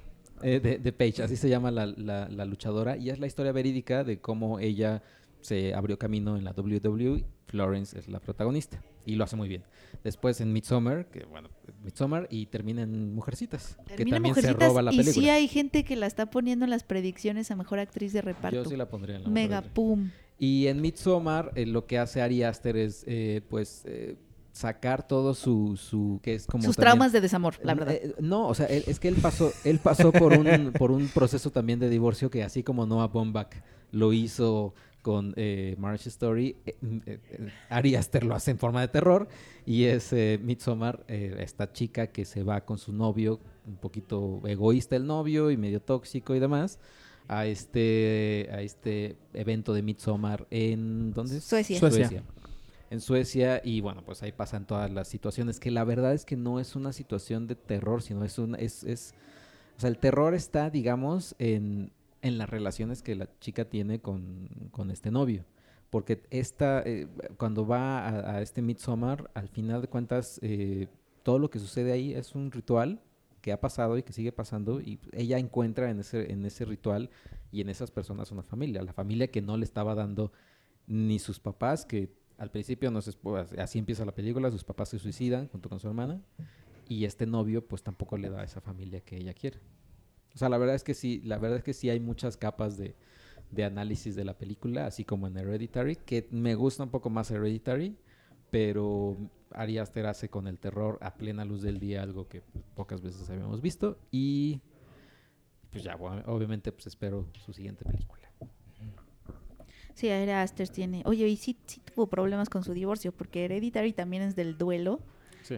Eh, de, de Paige, así se llama la, la- la luchadora. Y es la historia verídica de cómo ella se abrió camino en la WWE. Florence es la protagonista. Y lo hace muy bien. Después en Midsommar, que bueno, Midsommar, y termina en Mujercitas. que también Mujercitas se roba la y película. sí hay gente que la está poniendo en las predicciones a mejor actriz de reparto. Yo sí la pondría en la Mega pum. Y en Midsommar, eh, lo que hace Ari Aster es, eh, pues, eh, sacar todo su, su, que es como Sus también- traumas de desamor, la verdad. Eh, no, o sea, él- es que él pasó, él pasó por un, por un proceso también de divorcio que así como Noah Baumbach lo hizo con eh, Marriage Story, eh, eh, eh, Ari Aster lo hace en forma de terror y es eh, Midsommar, eh, esta chica que se va con su novio, un poquito egoísta el novio y medio tóxico y demás, a este, a este evento de Midsommar en, ¿dónde es? Suecia. Suecia. En Suecia y bueno, pues ahí pasan todas las situaciones que la verdad es que no es una situación de terror, sino es un es, es o sea, el terror está, digamos, en, en las relaciones que la chica tiene con, con este novio. Porque esta, eh, cuando va a, a este Midsommar, al final de cuentas, eh, todo lo que sucede ahí es un ritual que ha pasado y que sigue pasando y ella encuentra en ese, en ese ritual y en esas personas una familia, la familia que no le estaba dando ni sus papás, que al principio no se, pues, así empieza la película, sus papás se suicidan junto con su hermana y este novio pues tampoco le da esa familia que ella quiere. O sea, la verdad es que sí, la verdad es que sí hay muchas capas de, de análisis de la película, así como en Hereditary, que me gusta un poco más Hereditary, pero Ari Aster hace con el terror a plena luz del día algo que pocas veces habíamos visto y pues ya, obviamente pues espero su siguiente película. Sí, Ari Aster tiene. Oye, y sí, sí tuvo problemas con su divorcio, porque Hereditary también es del duelo.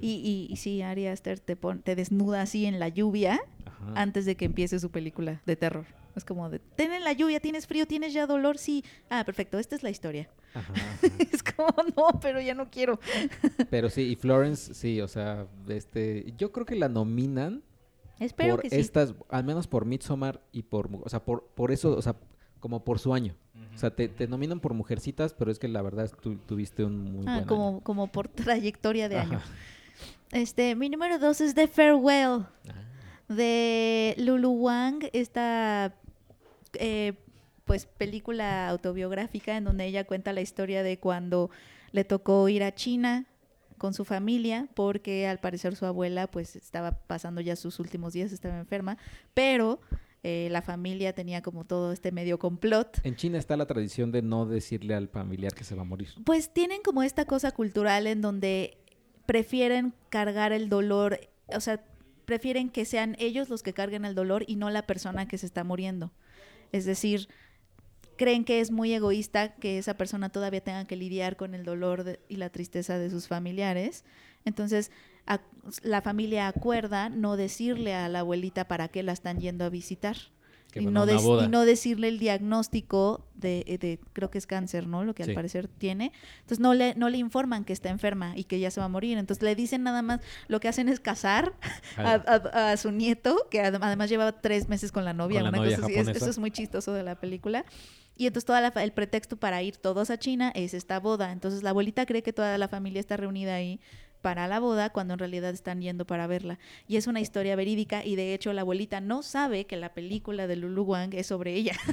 Y, y, y sí, Ari Aster te, pon- te desnuda así en la lluvia Ajá. antes de que empiece su película de terror. Es como de, ten en la lluvia, tienes frío, tienes ya dolor, sí. Ah, perfecto, esta es la historia. Ajá, ajá. es como, no, pero ya no quiero. Pero sí, y Florence, sí, o sea, este, yo creo que la nominan Espero por que sí. estas, al menos por Midsommar y por, o sea, por, por eso, o sea, como por su año. O sea, te, te nominan por Mujercitas, pero es que la verdad tu- tuviste un muy Ah, buen como, año. como por trayectoria de año. Ajá. Este, mi número dos es The Farewell. Ah. de Lulu Wang, esta eh, pues película autobiográfica en donde ella cuenta la historia de cuando le tocó ir a China con su familia porque al parecer su abuela pues estaba pasando ya sus últimos días, estaba enferma, pero eh, la familia tenía como todo este medio complot En China está la tradición de no decirle al familiar que se va a morir. pues tienen como esta cosa cultural en donde prefieren cargar el dolor, o sea, prefieren que sean ellos los que carguen el dolor y no la persona que se está muriendo. Es decir, creen que es muy egoísta que esa persona todavía tenga que lidiar con el dolor de- y la tristeza de sus familiares. Entonces, ac- la familia acuerda no decirle a la abuelita para qué la están yendo a visitar y a no, boda. y no decirle el diagnóstico de, eh, de- creo que es cáncer, ¿no? Lo que Sí. al parecer tiene. Entonces no le, no le informan que está enferma y que ya se va a morir. Entonces le dicen nada más, lo que hacen es casar a, a- a su nieto, que adem- además llevaba tres meses con la novia, Con la novia cosa. Es- eso es muy chistoso de la película. Y entonces fa- el pretexto para ir todos a China es esta boda. Entonces la abuelita cree que toda la familia está reunida ahí para la boda cuando en realidad están yendo para verla. Y es una historia verídica y de hecho la abuelita no sabe que la película de Lulu Wang es sobre ella.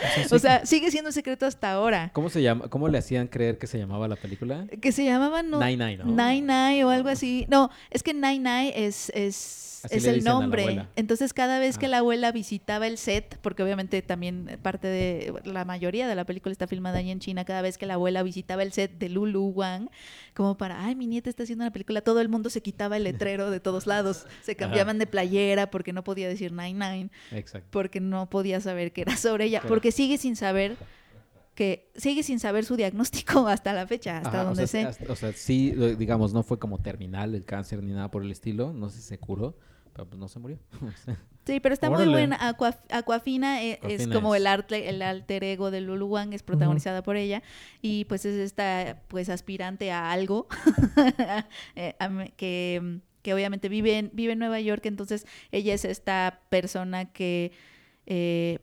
Sí, sí. O sea, sigue siendo un secreto hasta ahora. ¿Cómo se llama? ¿Cómo le hacían creer que se llamaba la película? Que se llamaba no, Nine Nine, ¿no? Nine Nine o algo así. No, es que Nine Nine es, es, Así es el nombre. Entonces cada vez que Ah. la abuela visitaba el set, porque obviamente también parte de la mayoría de la película está filmada ahí en China, cada vez que la abuela visitaba el set de Lulu Wang, como para, ay, mi nieta está haciendo una película, todo el mundo se quitaba el letrero de todos lados, se cambiaban de playera porque no podía decir Nine Nine Exacto. porque no podía saber que era sobre ella, Claro. porque sigue sin saber que sigue sin saber su diagnóstico hasta la fecha, hasta Ajá, o donde sea, sé. hasta- o sea, sí, digamos, no fue como terminal el cáncer ni nada por el estilo. No sé si se curó, pero pues no se murió. Sí, pero está muy buena. Aqua- Aquafina eh, es Aquafina como es- el arte, el alter ego de Lulu Wang, es protagonizada por ella. Y pues es esta pues aspirante a algo. Eh, que, que obviamente vive en, vive en Nueva York, entonces ella es esta persona que eh,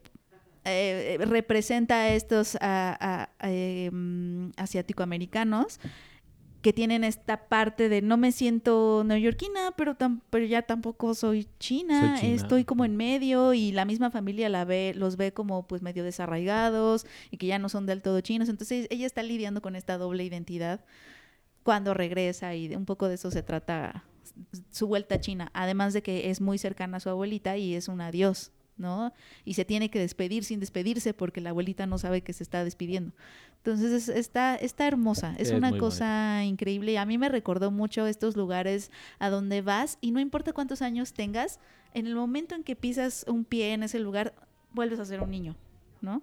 eh, representa a estos a- a- eh, mm, asiático-americanos que tienen esta parte de no me siento neoyorquina, pero, tam- pero ya tampoco soy china, Soy china. estoy como en medio y la misma familia la ve, los ve como pues medio desarraigados y que ya no son del todo chinos. Entonces ella está lidiando con esta doble identidad cuando regresa y de- un poco de eso se trata su vuelta a China, además de que es muy cercana a su abuelita y es un adiós, ¿no? Y se tiene que despedir sin despedirse porque la abuelita no sabe que se está despidiendo. Entonces es- está, está hermosa, es, una cosa increíble. y A mí me recordó mucho estos lugares a donde vas y no importa cuántos años tengas, en el momento en que pisas un pie en ese lugar, vuelves a ser un niño, ¿no?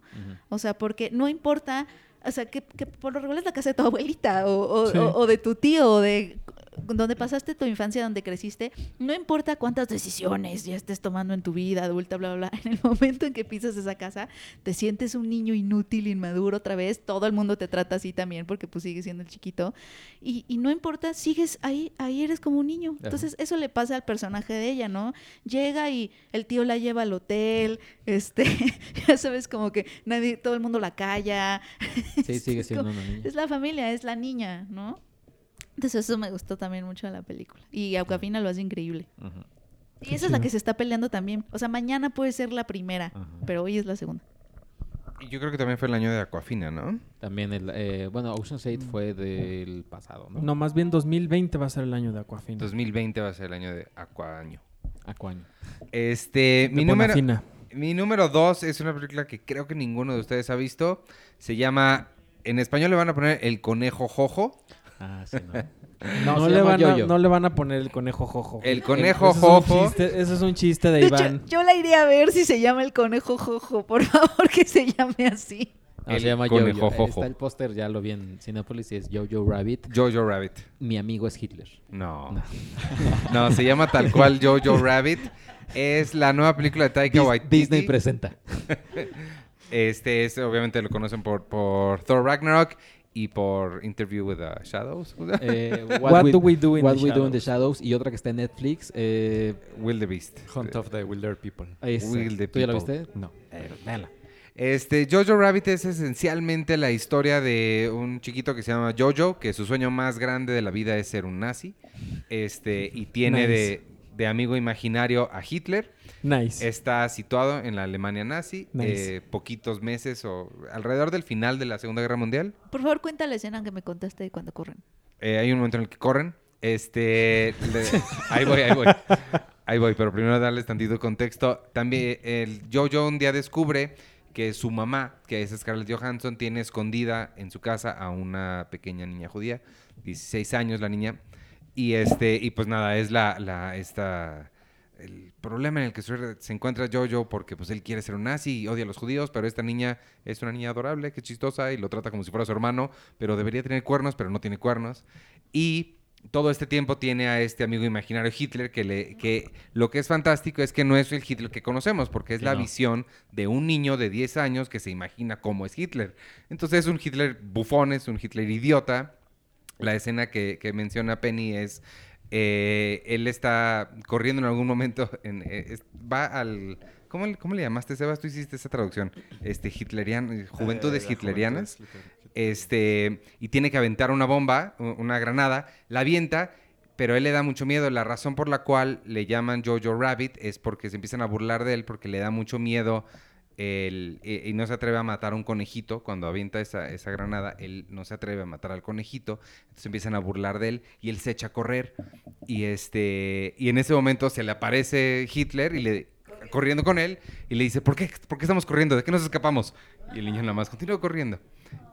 O sea, porque no importa, o sea, que, que por lo regular es la casa de tu abuelita o, o- Sí. o- o de tu tío o de donde pasaste tu infancia, donde creciste, no importa cuántas decisiones ya estés tomando en tu vida adulta, bla, bla, bla, en el momento en que pisas esa casa, te sientes un niño inútil, inmaduro otra vez, todo el mundo te trata así también porque pues sigues siendo el chiquito y, y no importa, sigues ahí, ahí eres como un niño. Entonces eso le pasa al personaje de ella, ¿no? Llega y el tío la lleva al hotel, este, ya sabes, como que nadie, todo el mundo la calla. Sí, sigue siendo como- una niña. Es la familia, es la niña, ¿no? Entonces eso me gustó también mucho de la película. Y Aquafina lo hace increíble. Y Qué esa es la que se está peleando también. O sea, mañana puede ser la primera, pero hoy es la segunda. Y yo creo que también fue el año de Aquafina, ¿no? También el, eh, bueno, Ocean's 8 fue del pasado, ¿no? No, más bien 2020 va a ser el año de Aquafina. 2020 va a ser el año de Aquaño. Aquaño. Este, De mi número, mi número dos es una película que creo que ninguno de ustedes ha visto. Se llama, en español le van a poner El Conejo Jojo. Ah, sí, ¿no? No, le van a, Yo-Yo. no le van a poner el conejo jojo. El Conejo Eso es un Jojo. chiste- Eso es un chiste de De hecho, Iván. yo la iría a ver si se llama el conejo jojo. Por favor, que se llame así. No, El se llama Conejo Jojo. Está el póster, ya lo vi en Cinepolis y es Jojo Rabbit. Jojo Rabbit. Mi amigo es Hitler. No. No. No, se llama tal cual Jojo Rabbit. Es la nueva película de Taika Dis- Waititi. Disney presenta. Este es, obviamente lo conocen por, por Thor Ragnarok y por Interview with the Shadows. Eh, What Do We Do in What the We Do in the Shadows. Y otra que está en Netflix. Eh, Will the Beast. Hunt of the Wilder People. Will the ¿Tú ya la People. viste? No. Eh, véanla. Este, Jojo Rabbit es esencialmente la historia de un chiquito que se llama Jojo, que su sueño más grande de la vida es ser un nazi. Este, y tiene Nice. de, de amigo imaginario a Hitler. Nice. Está situado en la Alemania nazi, Nice. eh, poquitos meses o alrededor del final de la Segunda Guerra Mundial. Por favor, cuenta la escena que me contaste de cuando corren. Eh, hay un momento en el que corren. Este, le- ahí voy, ahí voy. Ahí voy, pero primero darles tantito contexto. También el Jojo un día descubre que su mamá, que es Scarlett Johansson, tiene escondida en su casa a una pequeña niña judía, 16 años la niña. Y este, y pues nada, es la, la, esta, el problema en el que se encuentra Jojo porque pues él quiere ser un nazi y odia a los judíos, pero esta niña es una niña adorable, que es chistosa y lo trata como si fuera su hermano, pero debería tener cuernos, pero no tiene cuernos. Y todo este tiempo tiene a este amigo imaginario Hitler que le que lo que es fantástico es que no es el Hitler que conocemos porque es Sí, la no. visión de un niño de 10 años que se imagina cómo es Hitler. Entonces es un Hitler bufón, es un Hitler idiota. La escena que, que menciona Penny es eh, él está corriendo en algún momento en- eh, es- va al ¿cómo, le- cómo le llamaste Sebas? Tú hiciste esa traducción. Este hitlerian juventudes Eh, hitlerianas juventud este, y tiene que aventar una bomba, una granada, la avienta, pero él le da mucho miedo. La razón por la cual le llaman Jojo Rabbit es porque se empiezan a burlar de él, porque le da mucho miedo el- y, y no se atreve a matar a un conejito. Cuando avienta esa, esa granada, él no se atreve a matar al conejito. Entonces empiezan a burlar de él y él se echa a correr. Y, este, y en ese momento se le aparece Hitler y le corriendo con él y le dice, ¿por qué, ¿por qué estamos corriendo? ¿De qué nos escapamos? Y el niño nada más continúa corriendo.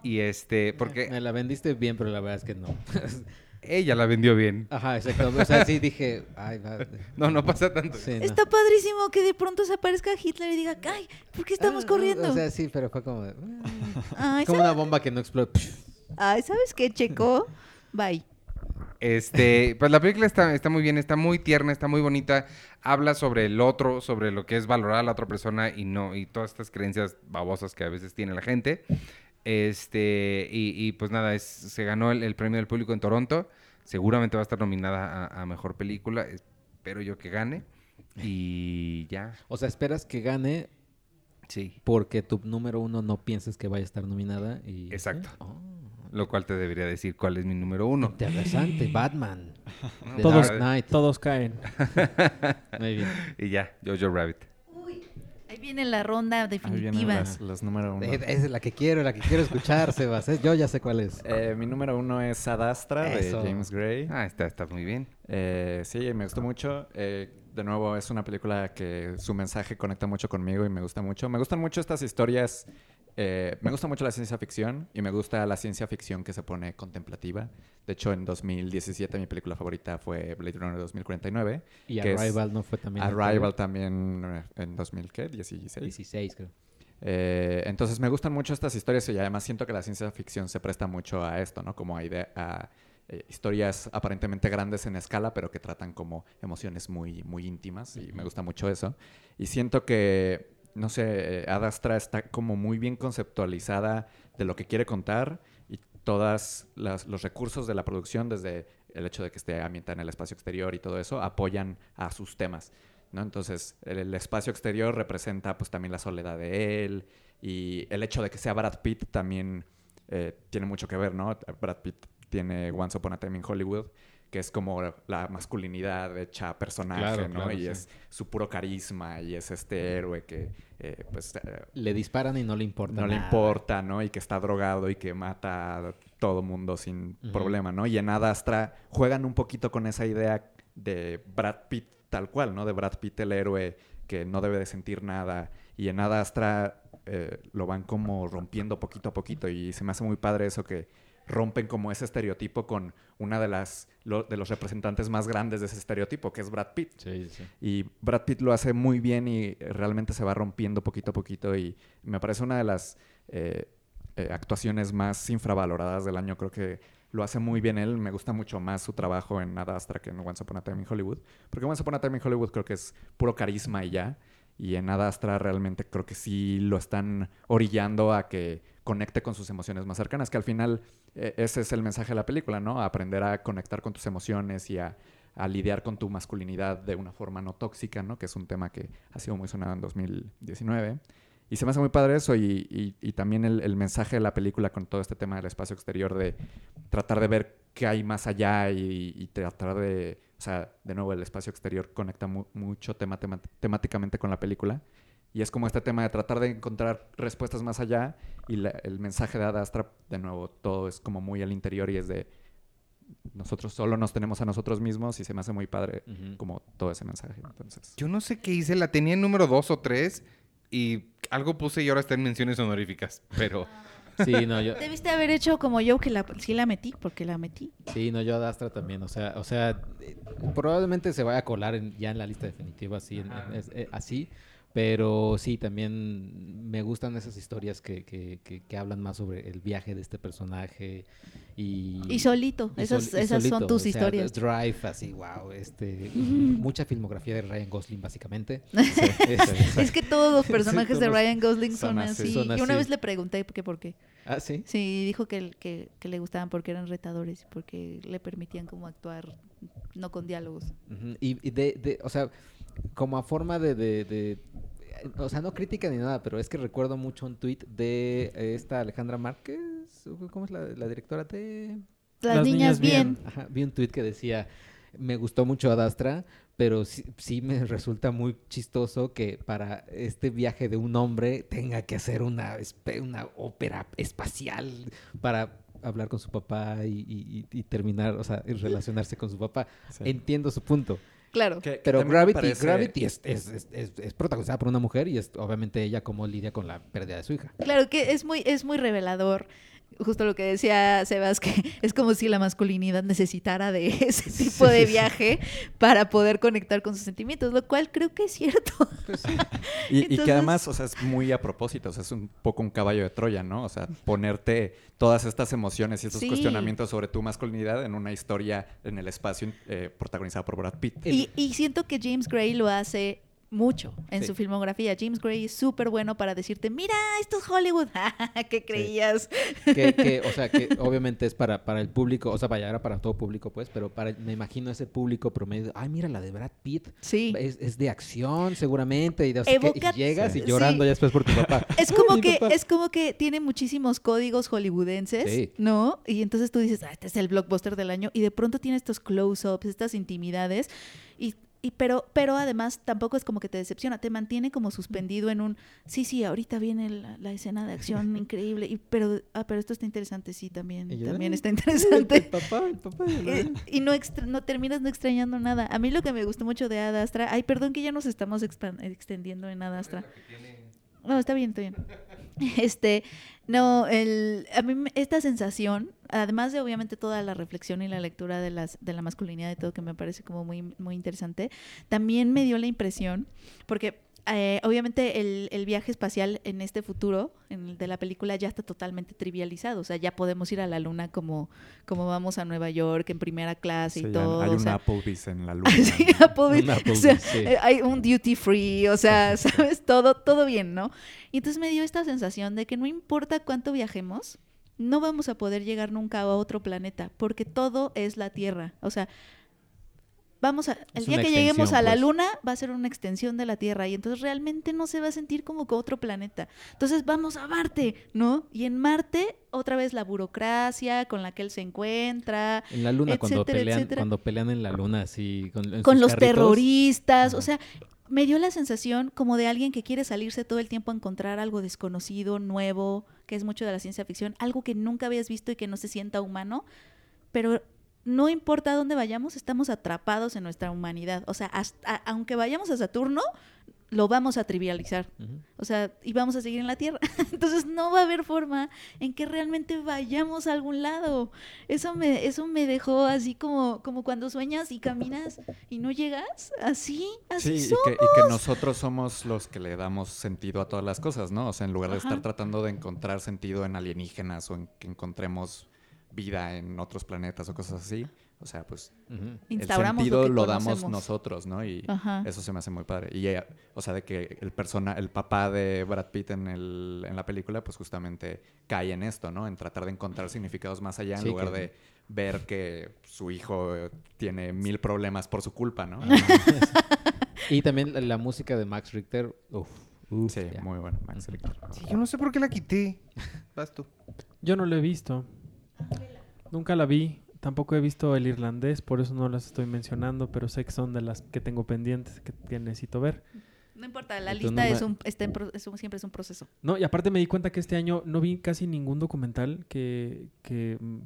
Y este, porque Me la vendiste bien, pero la verdad es que no. ella la vendió bien. Ajá, exacto. O sea, sí dije, ay, va. No, no pasa tanto. Sí, no. Está padrísimo que de pronto se aparezca Hitler y diga, ay, ¿por qué estamos Ah, corriendo? O sea, sí, pero fue como. de. Ay, Como ¿sabes, una bomba que no explota. ay, ¿sabes qué, Checo? Bye. Este, pues la película está, está muy bien, está muy tierna, está muy bonita. Habla sobre el otro, sobre lo que es valorar a la otra persona y no, y todas estas creencias babosas que a veces tiene la gente. Este, y, y, pues nada, es, se ganó el, el premio del público en Toronto. Seguramente va a estar nominada a, a mejor película. Espero yo que gane. Y ya. O sea, esperas que gane Sí. porque tu número uno no pienses que vaya a estar nominada. Y... Exacto. Oh, Lo cual te debería decir cuál es mi número uno. Interesante, Batman. Todos-. Todos caen. Muy bien. Y ya, Jojo Rabbit. Ahí viene la ronda Ahí vienen definitiva. las- los número uno. Eh, Esa es la que quiero, la que quiero escuchar, Sebas. Eh, Yo ya sé cuál es. Eh, mi número uno es Ad Astra Eso. de James Gray. Ah, está, está muy bien. Eh, sí, me gustó mucho. Eh, de nuevo, es una película que su mensaje conecta mucho conmigo y me gusta mucho. Me gustan mucho estas historias. Eh, me gusta mucho la ciencia ficción y me gusta la ciencia ficción que se pone contemplativa. De hecho, en 2017 mi película favorita fue Blade Runner 2049. Y que es Arrival no fue también. Arrival también eh, en 2016. 16, creo. Eh, entonces me gustan mucho estas historias y además siento que la ciencia ficción se presta mucho a esto, ¿no? Como a, a eh, historias aparentemente grandes en escala, pero que tratan como emociones muy, muy íntimas y me gusta mucho eso. Y siento que, no sé, eh, Ad Astra está como muy bien conceptualizada de lo que quiere contar y todos los recursos de la producción, desde el hecho de que esté ambientada en el espacio exterior y todo eso, apoyan a sus temas. ¿no? Entonces, el, el espacio exterior representa pues también la soledad de él y el hecho de que sea Brad Pitt también eh, tiene mucho que ver, ¿no? Brad Pitt tiene Once Upon a Time in Hollywood, que es como la masculinidad hecha personaje, Claro, ¿no? claro, y sí. es su puro carisma y es este héroe que, eh, pues, eh, Le disparan y no le importa. no le importa, ¿no? Y que está drogado y que mata a todo mundo sin problema, ¿no? Y en Ad Astra juegan un poquito con esa idea de Brad Pitt tal cual, ¿no? De Brad Pitt el héroe que no debe de sentir nada. Y en Ad Astra eh, lo van como rompiendo poquito a poquito y se me hace muy padre eso que rompen como ese estereotipo con una de las lo- de los representantes más grandes de ese estereotipo, que es Brad Pitt. Sí, sí. Y Brad Pitt lo hace muy bien y realmente se va rompiendo poquito a poquito y me parece una de las eh, eh, actuaciones más infravaloradas del año. Creo que lo hace muy bien él. Me gusta mucho más su trabajo en Ad Astra que en Once Upon a Time in Hollywood. Porque Once Upon a Time in Hollywood creo que es puro carisma y ya. Y en Ad Astra realmente creo que sí lo están orillando a que conecte con sus emociones más cercanas, que al final ese es el mensaje de la película, ¿no? Aprender a conectar con tus emociones y a, lidiar con tu masculinidad de una forma no tóxica, ¿no? Que es un tema que ha sido muy sonado en 2019. Y se me hace muy padre eso y, y- y también el, mensaje de la película con todo este tema del espacio exterior de tratar de ver qué hay más allá y, y tratar de, o sea, de nuevo el espacio exterior conecta mu- mucho temáticamente con la película. Y es como este tema de tratar de encontrar respuestas más allá y la- el mensaje de Ad Astra, de nuevo, todo es como muy al interior y es de nosotros solo nos tenemos a nosotros mismos y se me hace muy padre Ujú. como todo ese mensaje. Entonces, Yo no sé qué hice, la tenía en número dos o tres y algo puse y ahora está en menciones honoríficas, pero Sí, no, yo, Debiste haber hecho como yo, que la, sí la metí, porque la metí. sí, no, yo Ad Astra también. O sea, o sea, eh, probablemente se vaya a colar en- ya en la lista definitiva así, en- en- es- eh, así. Pero sí, también me gustan esas historias que, que, que, que hablan más sobre el viaje de este personaje y... Y solito, y esas, sol- y esas son tus o sea, historias. Drive, así, wow, este, mucha filmografía de Ryan Gosling, básicamente. Es que todos los personajes de todos Ryan Gosling son son, así. así. Son Y una vez le pregunté que por qué. ah, sí. Sí, dijo que, que, que le gustaban porque eran retadores y porque le permitían como actuar no con diálogos. Y, y de, de- o sea, como a forma de, de- de- o sea, no crítica ni nada, pero es que recuerdo mucho un tweet de eh, esta Alejandra Márquez, ¿cómo es la, la directora de...? Las, Las niñas, niñas bien. bien. Ajá, vi un tweet que decía, me gustó mucho Adastra, pero sí, sí me resulta muy chistoso que para este viaje de un hombre tenga que hacer una, ópera espacial para hablar con su papá y, y- y- y terminar, o sea, y relacionarse con su papá. sí. Entiendo su punto. Claro. Que- que Pero Gravity, parece- Gravity es, es, es- es- es protagonizada por una mujer y es obviamente ella cómo lidia con la pérdida de su hija. Claro que es muy, es muy revelador justo lo que decía Sebas, que es como si la masculinidad necesitara de ese tipo de viaje para poder conectar con sus sentimientos, lo cual creo que es cierto. Y, y Entonces- que además, o sea, es muy a propósito, o sea, es un poco un caballo de Troya, ¿no? O sea, ponerte todas estas emociones y estos Sí. cuestionamientos sobre tu masculinidad en una historia en el espacio eh, protagonizada por Brad Pitt. Y, y siento que James Gray lo hace mucho en Sí. su filmografía. James Gray es súper bueno para decirte, mira, esto es Hollywood. ¿Qué creías? que, que, o sea, que obviamente es para, para el público, o sea, vaya, era para todo público, pues, pero para, me imagino ese público promedio, ay, mira la de Brad Pitt, Sí. es, es de acción seguramente, y, de, así que- y llegas y llorando ya después por tu papá. Es como que es como que tiene muchísimos códigos hollywoodenses. ¿no? Y entonces tú dices, ah, este es el blockbuster del año y de pronto tiene estos close-ups, estas intimidades y, y pero pero además tampoco es como que te decepciona, te mantiene como suspendido en un sí, sí, ahorita viene la, la escena de acción increíble y pero ah, pero esto está interesante, sí, también Y también "Ay, está El interesante. papá, el papá. Eh, y no, extra- no terminas no extrañando nada. A mí lo que me gustó mucho de Ad Astra, ay, perdón que ya nos estamos expan- extendiendo en Ad Astra. No, está bien, está bien. Este, no, el, a mí esta sensación, además de obviamente toda la reflexión y la lectura de, las, de la masculinidad y todo, que me parece como muy, muy interesante, también me dio la impresión, porque eh, obviamente el, el viaje espacial en este futuro, en el de la película, ya está totalmente trivializado. O sea, ya podemos ir a la luna como, como vamos a Nueva York en primera clase Sí, y todo. hay o un sea, Applebee's en la luna. Sí, Applebee's. Un O Applebee's, sea, sí. eh, hay un duty free, o sea, ¿sabes? Todo, todo bien, ¿no? Y entonces me dio esta sensación de que no importa cuánto viajemos, no vamos a poder llegar nunca a otro planeta, porque todo es la Tierra. O sea, vamos a, el Es día que lleguemos a la pues. Luna va a ser una extensión de la Tierra y entonces realmente no se va a sentir como que otro planeta. Entonces vamos a Marte, ¿no? Y en Marte otra vez la burocracia con la que él se encuentra, En la luna, cuando pelean, etcétera. cuando pelean en la luna, así, con, los carritos. terroristas, o sea, me dio la sensación como de alguien que quiere salirse todo el tiempo a encontrar algo desconocido, nuevo, que es mucho de la ciencia ficción, algo que nunca habías visto y que no se sienta humano, pero no importa a dónde vayamos, estamos atrapados en nuestra humanidad. O sea, hasta- aunque vayamos a Saturno, lo vamos a trivializar. O sea, y vamos a seguir en la Tierra. Entonces no va a haber forma en que realmente vayamos a algún lado. Eso me, eso me dejó así como, como cuando sueñas y caminas y no llegas. Así, Sí, así y que, y que nosotros somos los que le damos sentido a todas las cosas, ¿no? O sea, en lugar de Ajá. estar tratando de encontrar sentido en alienígenas o en que encontremos vida en otros planetas o cosas así, o sea, pues el sentido lo damos nosotros, ¿no? Y Ajá. eso se me hace muy padre. Y, eh, o sea, de que el persona, el papá de Brad Pitt en, el, en la película, pues justamente cae en esto, ¿no? En tratar de encontrar significados más allá en Sí, lugar que- de ver que su hijo tiene mil problemas por su culpa, ¿no? Y también la, la música de Max Richter, uf, uf, Sí, ya. muy bueno, Max Richter. Sí, yo no sé por qué la quité. Vas tú. Yo no lo he visto. Nunca la vi. Tampoco he visto el irlandés, por eso no las estoy mencionando, pero sé que son de las que tengo pendientes que, que necesito ver. No importa, la Entonces, lista no es un, está en pro- es un- siempre es un proceso. No, y aparte me di cuenta que este año no vi casi ningún documental, que, que mm,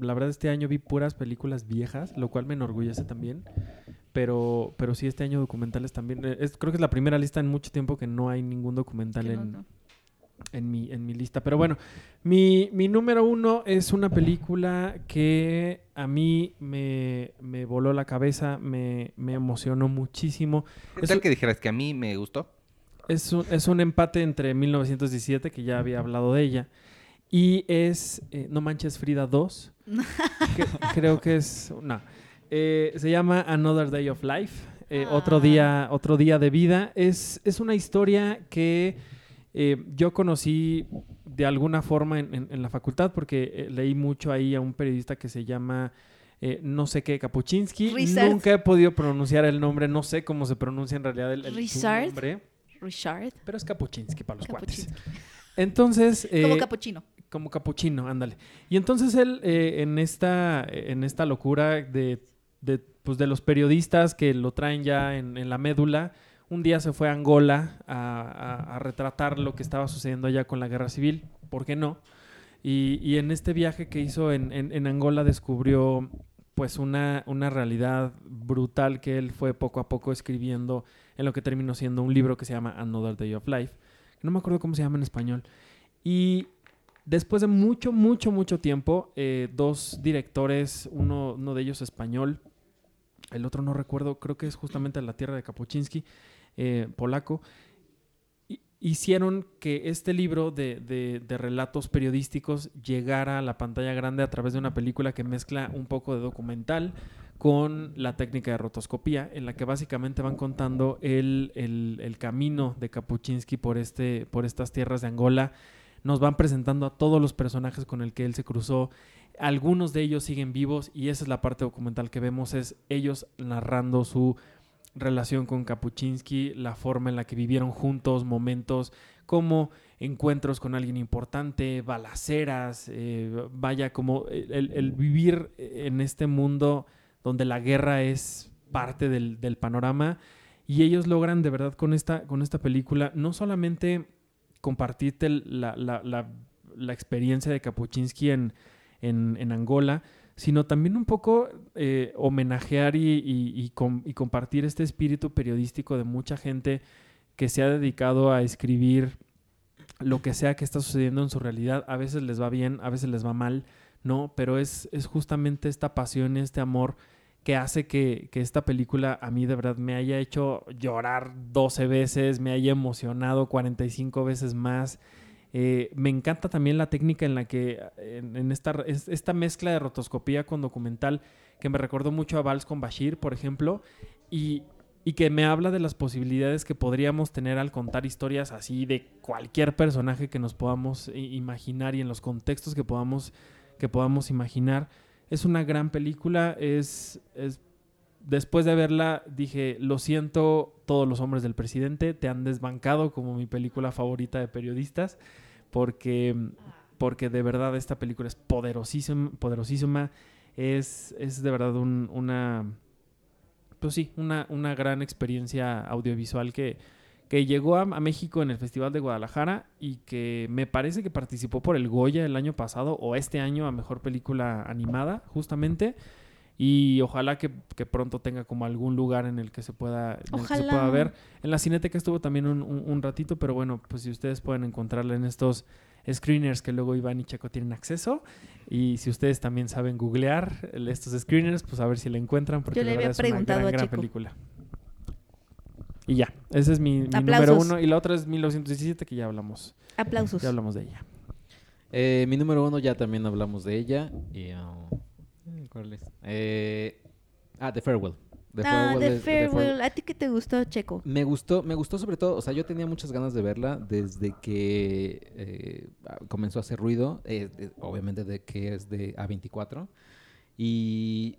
la verdad este año vi puras películas viejas, lo cual me enorgullece también. Pero, pero sí, este año documentales también. eh, es- creo que es la primera lista en mucho tiempo que no hay ningún documental no- en, no. En mi, en mi lista. Pero bueno, mi, mi número uno es una película que a mí me, me voló la cabeza, me, me emocionó muchísimo. ¿Qué Es tal un- que dijeras que a mí me gustó? Es un, es un empate entre 1917, que ya había hablado de ella, y es eh, No Manches Frida 2. que creo que es... No. Eh, se llama Another Day of Life. eh, otro, Ah. día, otro día de vida. Es, es una historia que eh, yo conocí de alguna forma en, en- en la facultad porque eh, leí mucho ahí a un periodista que se llama... eh, no sé qué, Kapuczynski. Richard. Nunca he podido pronunciar el nombre, no sé cómo se pronuncia en realidad el, el su Richard. nombre. Richard. Pero es Kapuczynski para los cuates. Entonces, Como capuchino. como capuchino, ándale. Y entonces él, en, esta, en esta locura de, de, pues, de los periodistas que lo traen ya en, en la médula, un día se fue a Angola a, retratar lo que estaba sucediendo allá con la guerra civil, ¿por qué no? Y, en este viaje que hizo en, Angola descubrió pues una, realidad brutal que él fue poco a poco escribiendo en lo que terminó siendo un libro que se llama Another Day of Life. No me acuerdo cómo se llama en español. Y Después de mucho, mucho, mucho tiempo, eh, dos directores, uno, uno de ellos español, el otro no recuerdo, creo que es justamente La Tierra de Kapuczynski, eh, polaco, hi- hicieron que este libro de, de- relatos periodísticos llegara a la pantalla grande a través de una película que mezcla un poco de documental con la técnica de rotoscopía, en la que básicamente van contando el, el- el camino de Kapuczynski por, este, por estas tierras de Angola. Nos van presentando a todos los personajes con el que él se cruzó. Algunos de ellos siguen vivos y esa es la parte documental que vemos, es ellos narrando su relación con Kapuczynski, la forma en la que vivieron juntos, momentos como encuentros con alguien importante, balaceras, eh, vaya, como el, vivir en este mundo donde la guerra es parte del, panorama. Y ellos logran de verdad con esta, con esta película no solamente compartirte la- la- la experiencia de Kapuczynski en, en- en Angola, sino también un poco eh, homenajear y, y- y com- y compartir este espíritu periodístico de mucha gente que se ha dedicado a escribir lo que sea que está sucediendo en su realidad. A veces les va bien, a veces les va mal, ¿no? Pero es, es justamente esta pasión, este amor que hace que, que esta película a mí de verdad me haya hecho llorar 12 veces, me haya emocionado 45 veces más. Eh, me encanta también la técnica en la que, en, esta, es- esta mezcla de rotoscopía con documental, que me recordó mucho a Vals con Bashir, por ejemplo, y, y que me habla de las posibilidades que podríamos tener al contar historias así de cualquier personaje que nos podamos i- imaginar y en los contextos que podamos, que podamos imaginar. Es una gran película, es, es después de verla dije, lo siento, todos los hombres del presidente te han desbancado como mi película favorita de periodistas, porque, porque de verdad esta película es poderosísima, poderosísima es, es de verdad un- una, pues sí, una, una gran experiencia audiovisual que, que llegó a, a México en el Festival de Guadalajara y que me parece que participó por el Goya el año pasado o este año a Mejor Película Animada, justamente. Y ojalá que, que pronto tenga como algún lugar en el que se pueda, en el que se pueda ver. En la Cineteca estuvo también un, un- un ratito, pero bueno, pues si ustedes pueden encontrarla en estos screeners que luego Iván y Checo tienen acceso. Y si ustedes también saben googlear estos screeners, pues a ver si la encuentran, porque Yo le la había verdad es una preguntado gran, a gran película. Y ya, ese es mi, mi número uno. Y la otra es 1917, que ya hablamos, Aplausos. ya hablamos de ella. Eh, mi número uno ya también hablamos de ella. Y, ah, ¿Cuál es? Eh, ah, The Farewell. The ah, Farewell The es- The Farewell. ¿A ti qué te gustó, Checo? Me gustó, me gustó sobre todo, o sea, yo tenía muchas ganas de verla desde que eh, ah, comenzó a hacer ruido, eh, de- obviamente de que es de A24, y,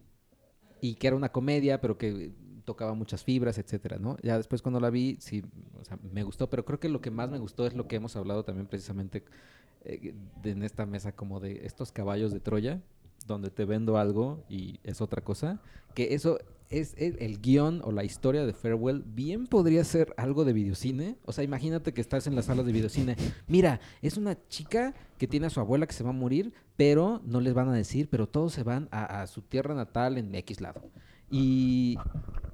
y que era una comedia, pero que tocaba muchas fibras, etcétera, ¿no? Ya después cuando la vi, sí, o sea, me gustó, pero creo que lo que más me gustó es lo que hemos hablado también precisamente eh, de- en esta mesa, como de estos caballos de Troya, donde te vendo algo y es otra cosa, que eso es el, el guion o la historia de Farewell, bien podría ser algo de videocine. O sea, imagínate que estás en las salas de videocine. Mira, es una chica que tiene a su abuela que se va a morir, pero no les van a decir, pero todos se van a, a su tierra natal en X lado. Y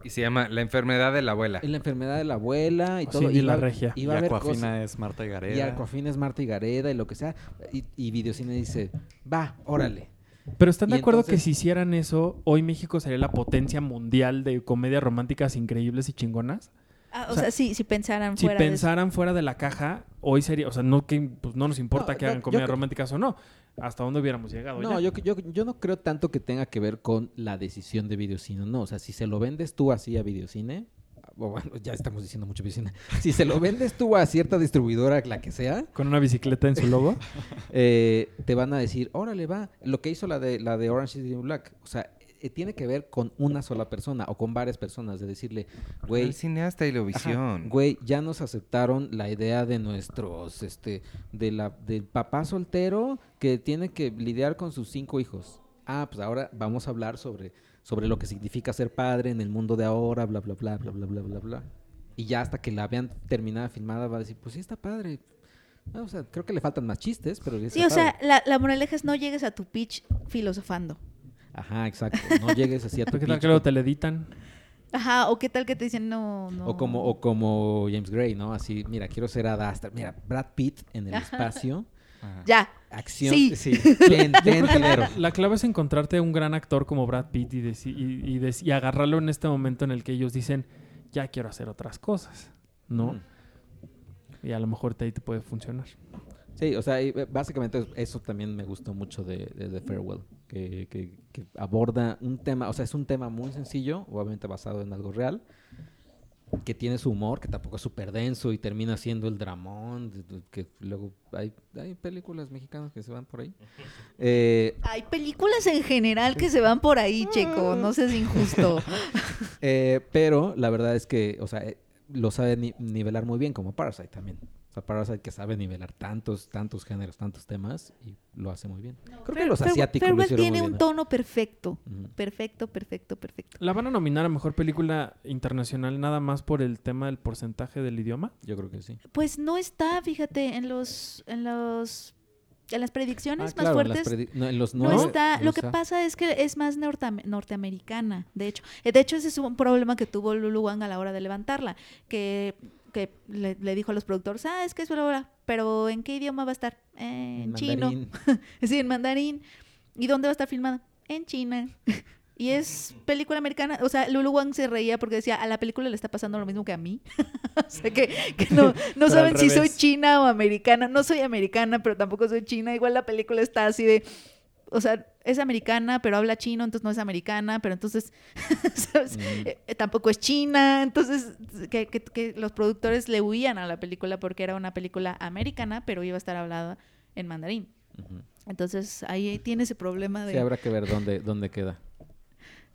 Y se llama La enfermedad de la abuela. en la enfermedad de la abuela y Sí, todo. y y la regia. Y Y a Aquafina es Marta y y Gareda. Aquafina es Marta y Gareda y lo que sea. Y, y Videocine dice, va, órale. Pero ¿están de acuerdo que si hicieran eso, hoy México sería la potencia mundial de comedias románticas increíbles y chingonas? Ah, o, O sea, sea, si, si pensaran Si fuera de eso. pensaran fuera de la caja, hoy sería, o sea, no que pues, no nos importa No, que hagan yo comedias románticas o no, hasta dónde hubiéramos llegado. No, ya. yo, yo, yo no creo tanto que tenga que ver con la decisión de Videocine. No, o sea, si se lo vendes tú así a Videocine, bueno, ya estamos diciendo mucho Videocine. Si se lo vendes tú a cierta distribuidora, la que sea, Con una bicicleta en su logo. eh, te van a decir, órale, va. Lo que hizo la de, la de Orange is the New Black. O sea, eh, tiene que ver con una sola persona o con varias personas. De decirle, güey, El cineasta y la visión. Güey, ya nos aceptaron la idea de nuestros, este, de la, del papá soltero que tiene que lidiar con sus cinco hijos. Ah, pues ahora vamos a hablar sobre, sobre lo que significa ser padre en el mundo de ahora, bla, bla, bla, bla, bla, bla, bla, bla. Y ya hasta que la vean terminada, filmada, va a decir, pues sí está padre. Ah, o sea, creo que le faltan más chistes, pero sí está o sea, la, la moraleja es no llegues a tu pitch filosofando. Ajá, exacto. No llegues así a tu ¿Qué tal que luego te le editan? Ajá, o qué tal que te dicen no, no. O como, o como James Gray, ¿no? Así, mira, quiero ser Ad Astra. Mira, Brad Pitt en el Ajá. espacio. Ajá. Ya. Acción. Sí. Sí. Ten, ten dinero. La clave es encontrarte un gran actor como Brad Pitt y, deci- y, y dec- y agarrarlo en este momento en el que ellos dicen, ya quiero hacer otras cosas, ¿no? Mm. Y a lo mejor te- ahí te puede funcionar. Sí, o sea, eh, básicamente eso también me gustó mucho de, de, The Farewell, que, que- que aborda un tema, o sea, es un tema muy sencillo, obviamente basado en algo real, que tiene su humor, que tampoco es súper denso y termina siendo el dramón, que luego hay, hay películas mexicanas que se van por ahí. Eh, Hay películas en general que se van por ahí, Checo. No seas injusto. Eh, pero la verdad es que, o sea, eh, lo sabe ni- nivelar muy bien, como Parasite también. O sea, Parasite que sabe nivelar tantos, tantos géneros, tantos temas y lo hace muy bien. Creo que los asiáticos lo Farewell hicieron tiene muy un bien. tono perfecto. Perfecto, perfecto, perfecto. ¿La van a nominar a Mejor Película Internacional nada más por el tema del porcentaje del idioma? Yo creo que sí. Pues no está, fíjate, en los, en los, en las predicciones Ah, más claro, en las fuertes. predi- no, en los No, nueve está, no lo que pasa es que es más norteam- norteamericana, de hecho. Eh, De hecho, ese es un problema que tuvo Lulu Wang a la hora de levantarla, que, que le, le dijo a los productores, ah, es que es hora, pero ¿en qué idioma va a estar? "Eh, en, En chino. Sí, en mandarín. ¿Y dónde va a estar filmada? En China. Y es película americana. O sea, Lulu Wang se reía porque decía, a la película le está pasando lo mismo que a mí. o sea, que, que no, no saben si soy china o americana. No soy americana, pero tampoco soy china. Igual la película está así de... O sea, es americana, pero habla chino, entonces no es americana, pero entonces ¿sabes? Mm. Eh, eh, tampoco es china. Entonces, que, que- que los productores le huían a la película porque era una película americana, pero iba a estar hablada en mandarín. Entonces, ahí tiene ese problema de... Sí, habrá que ver dónde, dónde queda.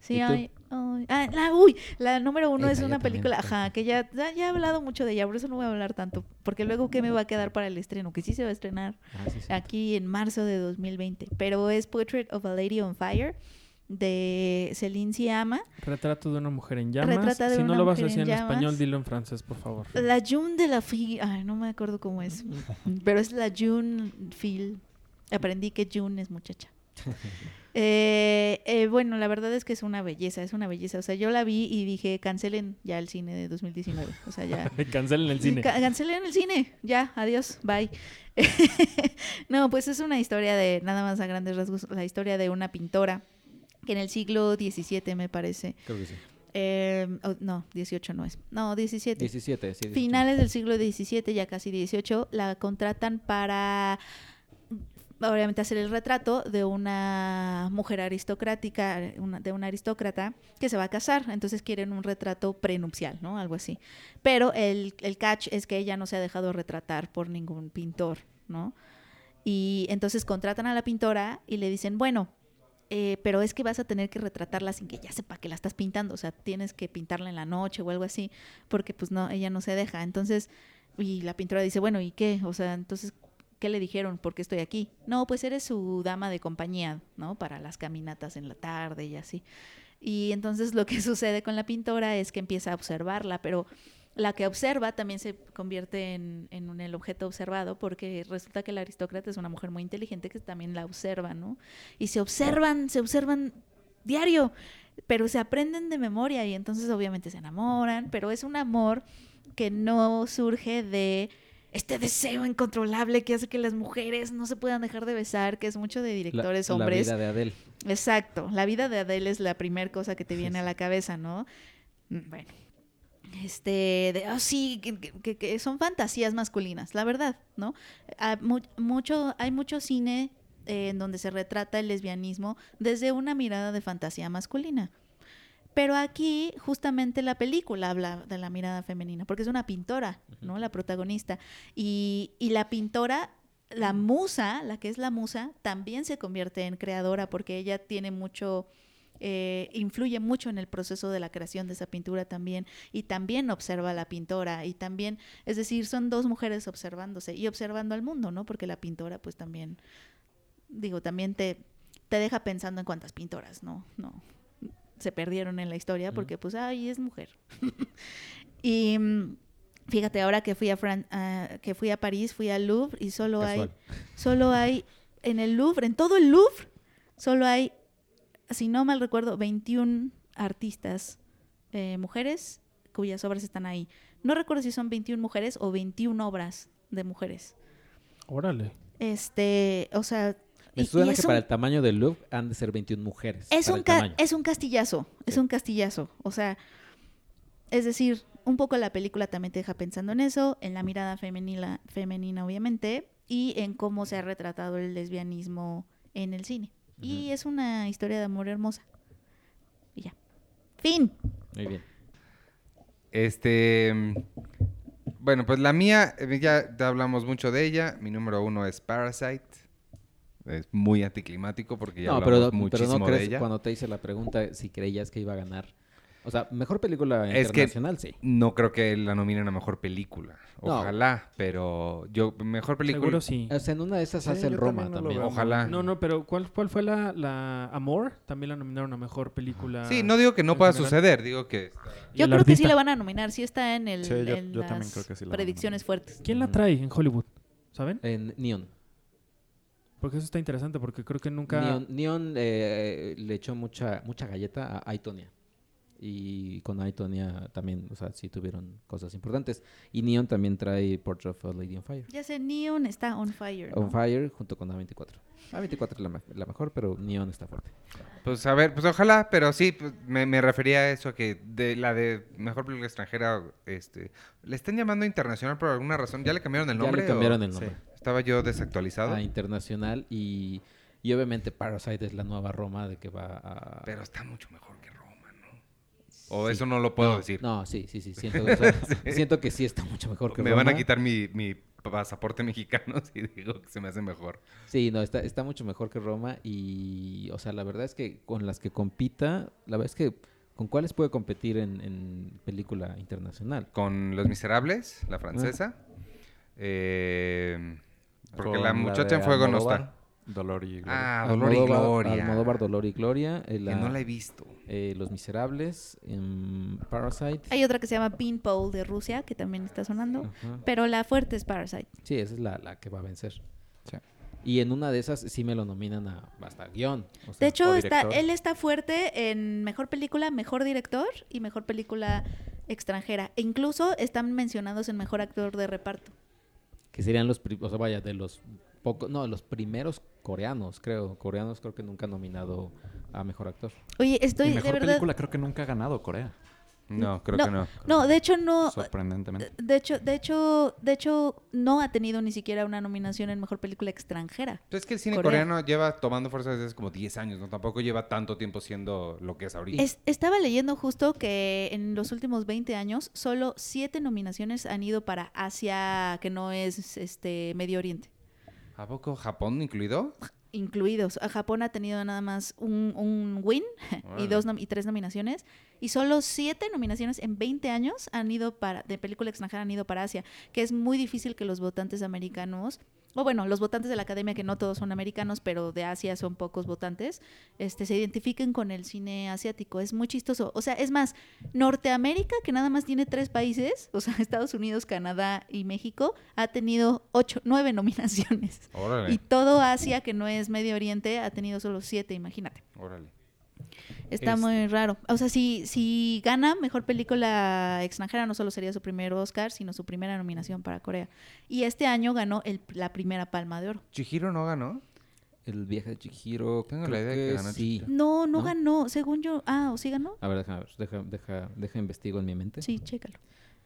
Sí, ay, ay. Ah, la, uy, la número uno Esa es una película, ajá, que ya, ya, ya he hablado mucho de ella, por eso no voy a hablar tanto, porque luego qué me va a quedar para el estreno, que sí se va a estrenar Ah, sí, sí. aquí en marzo de 2020, pero es Portrait of a Lady on Fire de Celine Siama, Retrato de una mujer en llamas. Si no lo vas a decir en español, dilo en francés, por favor. la June de la Fille, ay, no me acuerdo cómo es, pero es la June Phil, aprendí que June es muchacha. Eh, eh, bueno, la verdad es que es una belleza, es una belleza. O sea, yo la vi y dije, cancelen ya el cine de 2019. O sea, ya. Cancelen el cine. Ca- cancelen el cine. Ya, adiós, bye. no, pues es una historia de, nada más a grandes rasgos, la historia de una pintora que en el siglo XVII, me parece. Creo que sí. eh, oh, no, 18 no es. No, 17 17, sí. 17. finales del siglo XVII, ya casi XVIII, la contratan para obviamente hacer el retrato de una mujer aristocrática, una- de una aristócrata que se va a casar, entonces quieren un retrato prenupcial, ¿no? Algo así. Pero el, el catch es que ella no se ha dejado retratar por ningún pintor, ¿no? Y entonces contratan a la pintora y le dicen, bueno, eh, pero es que vas a tener que retratarla sin que ella sepa que la estás pintando, o sea, tienes que pintarla en la noche o algo así, porque pues no, ella no se deja. Entonces, y la pintora dice, bueno, ¿y qué? O sea, entonces, ¿qué le dijeron? ¿Por qué estoy aquí? No, pues eres su dama de compañía, ¿no? Para las caminatas en la tarde y así. Y entonces lo que sucede con la pintora es que empieza a observarla, pero la que observa también se convierte en, en el objeto observado porque resulta que la aristócrata es una mujer muy inteligente que también la observa, ¿no? Y se observan, se observan diario, pero se aprenden de memoria y entonces obviamente se enamoran, pero es un amor que no surge de este deseo incontrolable que hace que las mujeres no se puedan dejar de besar, que es mucho de La- directores la hombres. vida de Adele. Exacto, la vida de Adele es la primera cosa que te viene a la cabeza, ¿no? Mm, Bueno, este, de, ah, sí, que, que- que son fantasías masculinas, la verdad, ¿no? Mu- mucho, hay mucho cine eh, en donde se retrata el lesbianismo desde una mirada de fantasía masculina. Pero aquí, justamente la película habla de la mirada femenina, porque es una pintora, ¿no? La protagonista. Y, y la pintora, la musa, la que es la musa, también se convierte en creadora, porque ella tiene mucho, eh, influye mucho en el proceso de la creación de esa pintura también, y también observa a la pintora, y también, es decir, son dos mujeres observándose y observando al mundo, ¿no? Porque la pintora, pues también, digo, también te, te deja pensando en cuántas pintoras, ¿no? No, se perdieron en la historia porque pues ay es mujer y mm, fíjate ahora que fui a Fran- a- que fui a París fui al Louvre y solo Casual. hay solo hay en el Louvre en todo el Louvre solo hay si no mal recuerdo 21 artistas eh, mujeres cuyas obras están ahí no recuerdo si son 21 mujeres o 21 obras de mujeres Órale. Este, o sea... Me suena que un- para el tamaño del Louvre han de ser 21 mujeres. es un, el ca- tamaño. es un castillazo, es Sí. un castillazo. O sea, es decir, un poco la película también te deja pensando en eso, en la mirada femenina, femenina obviamente, y en cómo se ha retratado el lesbianismo en el cine. Y es una historia de amor hermosa. Y ya. Fin. Muy bien. Este. mm, Bueno, pues la mía, eh, ya, ya hablamos mucho de ella. Mi número uno es Parasite. Es muy anticlimático porque ya No, hablamos pero, pero muchísimo no de crees ella. cuando te hice la pregunta si creías que iba a ganar. O sea, mejor película Es que- internacional, sí. No creo que la nominen a mejor película. No. Ojalá, pero yo, mejor película. Seguro sí. O sea, en una de esas Sí, hace el yo Roma también no Ojalá. No, no, pero ¿cuál, cuál fue la, la Amor? También la nominaron a mejor película. Sí, no digo que no pueda general. suceder, digo que. Yo creo que sí la van a nominar, sí está en, el, Sí, yo- en yo también las creo que sí la predicciones fuertes. ¿Quién la trae en Hollywood? ¿Saben? En Neon. Porque eso está interesante, porque creo que nunca... Neon, Neon, eh, le echó mucha, mucha galleta a Aitonia. Y con Aitonia también, o sea, sí tuvieron cosas importantes. Y Neon también trae Portrait of a Lady on Fire. Ya sé, Neon está on fire. ¿no? On Fire junto con A24. A24 es la, la mejor, pero Neon está fuerte. Pues a ver, pues ojalá, pero sí, pues, me, me refería a eso, que de la de mejor película extranjera, este, le están llamando internacional por alguna razón. ¿Ya le cambiaron el Ya nombre? le cambiaron o el nombre. Estaba yo desactualizado. A internacional y, y obviamente Parasite es la nueva Roma de que va a... Pero está mucho mejor que Roma, ¿no? O Sí. eso no lo puedo decir. No, sí, sí, sí. Siento, o sea, siento que sí está mucho mejor que me van a Roma. quitar mi, mi pasaporte mexicano si digo que se me hace mejor. Sí, no, está, está mucho mejor que Roma y, o sea, la verdad es que con las que compita, la verdad es que ¿con cuáles puede competir en, en película internacional? Con Los Miserables, la francesa. Eh, porque Con la muchacha en fuego no está. Dolor y Gloria. Ah, Dolor y Gloria. Almodóvar, Dolor y Gloria. eh, Que no la he visto. eh, Los Miserables, em, Parasite. Hay otra que se llama Beanpole de Rusia, que también está sonando. Ajá. Pero la fuerte es Parasite. Sí, esa es la, la que va a vencer. Sí. Y en una de esas sí me lo nominan a hasta guion. o De hecho, o está, director. él está fuerte en mejor película, mejor director y mejor película extranjera. E incluso están mencionados en mejor actor de reparto. Que serían los, pri- o sea, vaya, de los pocos, no, los primeros coreanos, creo. Coreanos creo que nunca han nominado a mejor actor. Oye, estoy y de mejor verdad. película creo que nunca ha ganado Corea. No, creo no, que no. No, de hecho no. Sorprendentemente. De hecho, de hecho, de hecho, no ha tenido ni siquiera una nominación en mejor película extranjera. Pues es que el cine Corea. coreano lleva tomando fuerza desde hace como 10 años, ¿no? Tampoco lleva tanto tiempo siendo lo que es ahorita. Es- estaba leyendo justo que en los últimos 20 años solo siete nominaciones han ido para Asia, que no es este Medio Oriente. ¿A poco Japón incluido? Incluidos. A Japón ha tenido nada más un, un win y dos y tres nominaciones y solo siete nominaciones en 20 años han ido para de película extranjera han ido para Asia, que es muy difícil que los votantes americanos o bueno, los votantes de la academia que no todos son americanos, pero de Asia son pocos votantes, este se identifiquen con el cine asiático, es muy chistoso. O sea, es más, Norteamérica, que nada más tiene tres países, o sea, Estados Unidos, Canadá y México, ha tenido ocho, nueve nominaciones. Órale. Y todo Asia, que no es Medio Oriente, ha tenido solo siete, imagínate. Órale. Está Este- muy raro. O sea, si, si gana mejor película extranjera, no solo sería su primer Oscar, sino su primera nominación para Corea. Y este año ganó el- la primera palma de oro. ¿Chihiro no ganó? El viaje de Chihiro. Tengo creo la idea que ganó sí. Chihiro. No, no, ¿No? ganó, según yo. Ah, ¿o sí ganó? A ver, déjame ver. Deja, deja, deja investigo en mi mente. Sí, chécalo.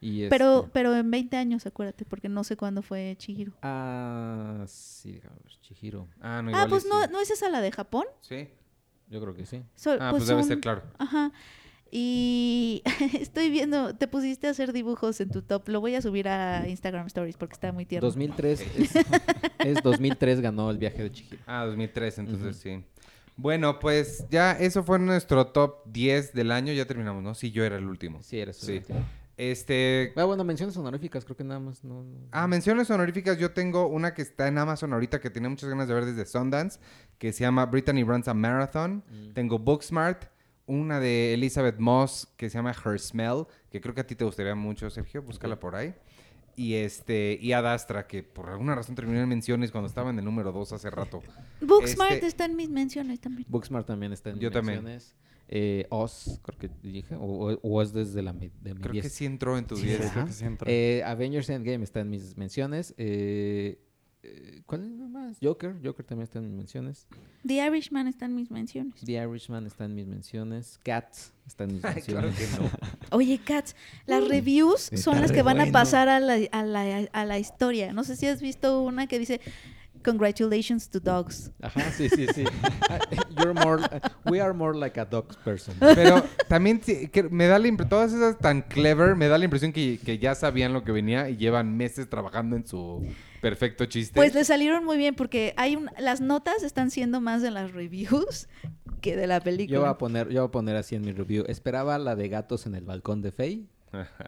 Y Pero, este- pero en 20 años, acuérdate, porque no sé cuándo fue Chihiro. Ah, sí, déjame ver. Chihiro. Ah, no, Ah, igual y pues no, sí. ¿no es esa la de Japón? Sí. Yo creo que sí. So- Ah, pues, debe son- ser claro. Ajá. Y estoy viendo, te pusiste a hacer dibujos en tu top. Lo voy a subir a Instagram Stories porque está muy tierno. 2003 es, es 2003 ganó el viaje de Chihiro. Ah, 2003, entonces sí. Bueno, pues ya eso fue nuestro top 10 del año. Ya terminamos, ¿no? Sí, yo era el último. Sí, eres Sí. el último. Este. Ah, bueno, menciones honoríficas, creo que nada más. No, no- Ah, menciones honoríficas. Yo tengo una que está en Amazon ahorita que tenía muchas ganas de ver desde Sundance, que se llama Brittany Runs a Marathon. Mm. Tengo Booksmart, una de Elizabeth Moss que se llama Her Smell, que creo que a ti te gustaría mucho, Sergio. Búscala por ahí. Y este, y Ad Astra, que por alguna razón terminó en menciones cuando estaba en el número 2 hace rato. Booksmart Este- está en mis menciones también. Booksmart también está en Yo también. Menciones. Eh, Oz, creo que dije. O, o- o es desde la mi- de mi Creo 10. que sí entró en tu Sí, 10. ¿verdad? Creo que sí. Eh, Avengers Endgame está en mis menciones. Eh, eh, ¿Cuál es más? Joker. Joker también está en mis menciones. The Irishman está en mis menciones. The Irishman está en mis menciones. Cats está en mis Ay, claro menciones. que no. Oye, Cats, las reviews está son las que van a pasar a la, a, la, a la historia. No sé si has visto una que dice Congratulations to dogs. Ajá, sí, sí, sí. Ah, You're more, we are more like a dog person. Pero también sí, que me da la impresión, todas esas tan clever, me da la impresión que, que ya sabían lo que venía y llevan meses trabajando en su perfecto chiste. Pues le salieron muy bien porque hay un, las notas están siendo más de las reviews que de la película. Yo voy a poner, yo voy a poner así en mi review. Esperaba la de gatos en el balcón de Faye,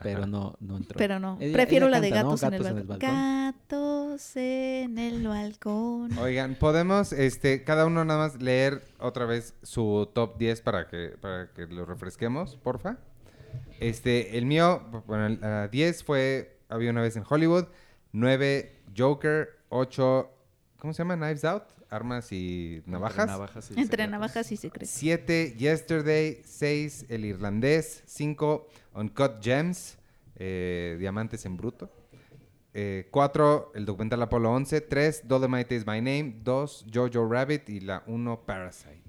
pero no, no entró. Pero no, Ella- prefiero ella la de gatos, en, el balcón. Gatos en el balcón. Oigan, podemos, este, cada uno nada más leer otra vez su top 10 para que, para que lo refresquemos, porfa. Este, el mío, bueno, el ah, 10 fue Había una vez en Hollywood, 9 Joker, 8, ¿cómo se llama? Knives Out, armas y navajas. Navajas y Entre navajas y secretos. 7 Yesterday, 6 El Irlandés, 5 Uncut Gems, eh, Diamantes en Bruto. 4 el documental Apolo 11, 3 Dolomite is My Name, 2 Jojo Rabbit y la 1 Parasite.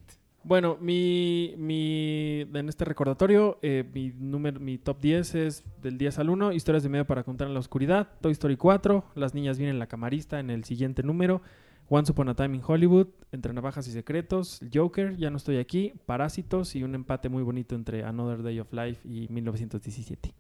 Bueno, mi, mi, en este recordatorio, eh, mi, número, mi top 10 es del 10 al 1, Historias de Medio para Contar en la Oscuridad, Toy Story 4, Las Niñas Vienen la Camarista en el siguiente número, Once Upon a Time in Hollywood, Entre Navajas y Secretos, Joker, Ya no estoy aquí, Parásitos y un empate muy bonito entre Another Day of Life y 1917.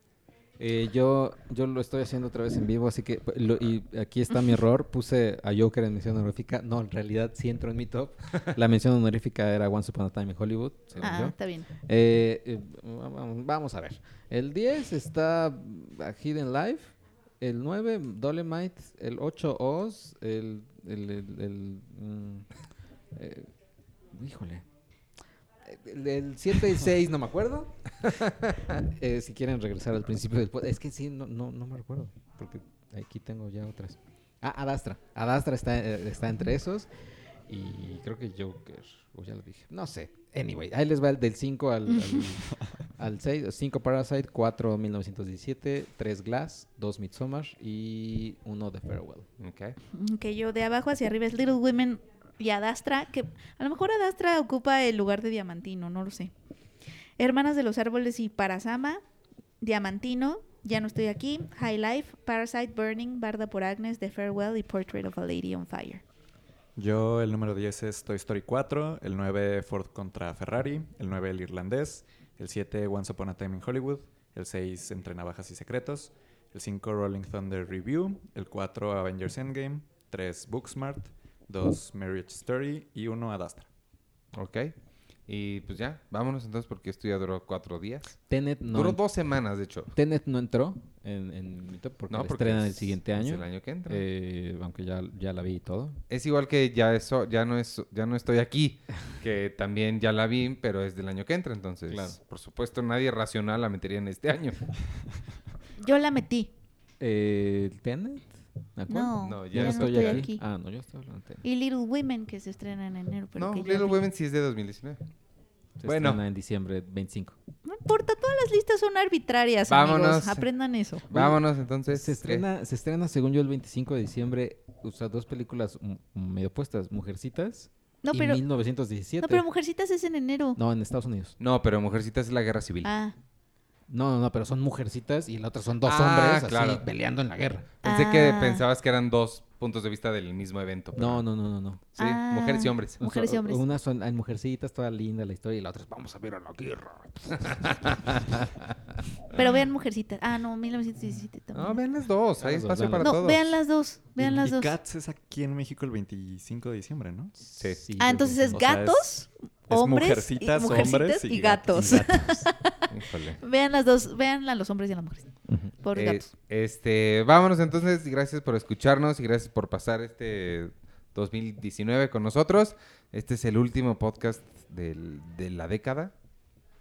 Eh, yo, yo lo estoy haciendo otra vez en vivo, así que lo- y aquí está mi error. Puse a Joker en mención honorífica. No, en realidad sí entró en mi top. La mención honorífica era Once Upon a Time in Hollywood, según Ah, yo. está bien. Eh, eh, vamos, vamos a ver. El 10 está a Hidden Life. El 9, Dolemite. El 8, Oz. El. El, el- el, mm, eh, híjole. El, el 7 y 6, no me acuerdo. Eh, si quieren regresar al principio del. Es que sí, no, no, no me recuerdo. Porque aquí tengo ya otras. Ah, Adastra. Adastra está, eh, está entre esos. Y creo que Joker. O ya lo dije. No sé. Anyway, ahí les va el del 5 al, al, al 6. 5 Parasite, 4 1917, 3 Glass, 2 Midsommar y 1 The Farewell. Ok. Que yo de abajo hacia arriba es Little Women y Adastra, que a lo mejor Adastra ocupa el lugar de Diamantino, no lo sé. Hermanas de los Árboles y Parasama, Diamantino, Ya no estoy aquí, High Life, Parasite, Burning, Barda por Agnes, The Farewell y Portrait of a Lady on Fire. Yo el número 10 es Toy Story 4, el 9 Ford contra Ferrari, el 9 El Irlandés, el 7 Once Upon a Time in Hollywood, el 6 Entre Navajas y Secretos, el 5 Rolling Thunder Review, el 4 Avengers Endgame, 3 Booksmart, 2 Marriage Story y 1 Adastra. Ok. Y pues ya, vámonos entonces porque esto ya duró cuatro días. Tenet no, duró dos semanas, de hecho. Tenet no entró en, en mi top porque No, la porque estrenan el es- siguiente es año. el año que entra. Eh, aunque ya, ya la vi y todo. Es igual que ya eso, ya no es, ya no estoy aquí, que también ya la vi, pero es del año que entra, entonces, Claro. por supuesto, nadie racional la metería en este año. Yo la metí. Eh, ¿Tenet? No, No, Ya no estoy, aquí. Ah, no, yo estoy hablando de Tenet. Y Little Women, que se estrena en enero. Pero no, que Little vi. Women sí es de 2019. Se Bueno. estrena en diciembre 25. No importa, todas las listas son arbitrarias, Vámonos. amigos. Aprendan eso. Vámonos entonces. Se estrena, se estrena, según yo, el 25 de diciembre. O sea, dos películas medio opuestas. Mujercitas No, y pero, 1917. no, pero Mujercitas es en enero. No, en Estados Unidos. No, pero Mujercitas es la guerra civil. Ah, No, no, no, pero son mujercitas y la otra son dos Ah, hombres así peleando en la guerra. Pensé que Ah. pensabas que eran dos puntos de vista del mismo evento. pero- No, no, no, no, no. Sí, Ah. mujeres y hombres. Mujeres y hombres. Unas son hay mujercitas, toda linda la historia, y la otra es vamos a ver a la guerra. pero vean Mujercitas. Ah, no, 1917 también. No, vean las dos. Hay espacio para No, todos. vean las dos. Vean y, las y dos. Cats es aquí en México el 25 de diciembre, ¿no? Sí. Ah, entonces es O sea, gatos, es hombres, mujercitas, y, mujercitas hombres y, y gatos. vean las dos, vean a los hombres y a las mujeres. Por Eh, gatos. este, vámonos entonces. Gracias por escucharnos y gracias por pasar este 2019 con nosotros. Este es el último podcast del- de la década.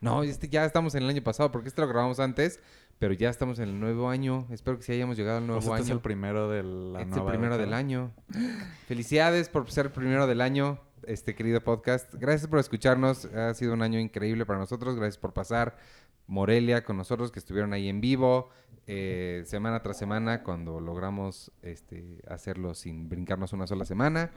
No, este ya estamos en el año pasado porque este lo grabamos antes, pero ya estamos en el nuevo año. Espero que sí hayamos llegado al O nuevo sea, este es año. el primero de la Este es el primero década. del año. Felicidades por ser el primero del año, este querido podcast. Gracias por escucharnos. Ha sido un año increíble para nosotros. Gracias por pasar Morelia con nosotros, que estuvieron ahí en vivo, eh, semana tras semana, cuando logramos este, hacerlo sin brincarnos una sola semana.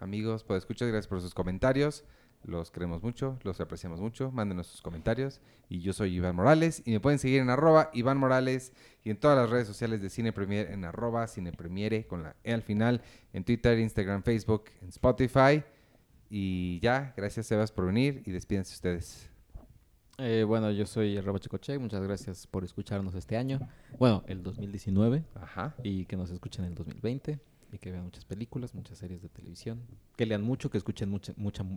Amigos, pues escuchas, gracias por sus comentarios. Los queremos mucho, los apreciamos mucho. Mándenos sus comentarios. Y yo soy Iván Morales. Y me pueden seguir en arroba Iván Morales y en todas las redes sociales de Cine Premier en arroba Cine Premiere con la E al final. En Twitter, Instagram, Facebook, en Spotify. Y ya, gracias Sebas por venir y despídense ustedes. Eh, bueno, yo soy arroba Chicoche. Muchas gracias por escucharnos este año. Bueno, el 2019. Ajá. Y que nos escuchen en el 2020. Y que vean muchas películas, muchas series de televisión. Que lean mucho, que escuchen mucha, mucha, mu-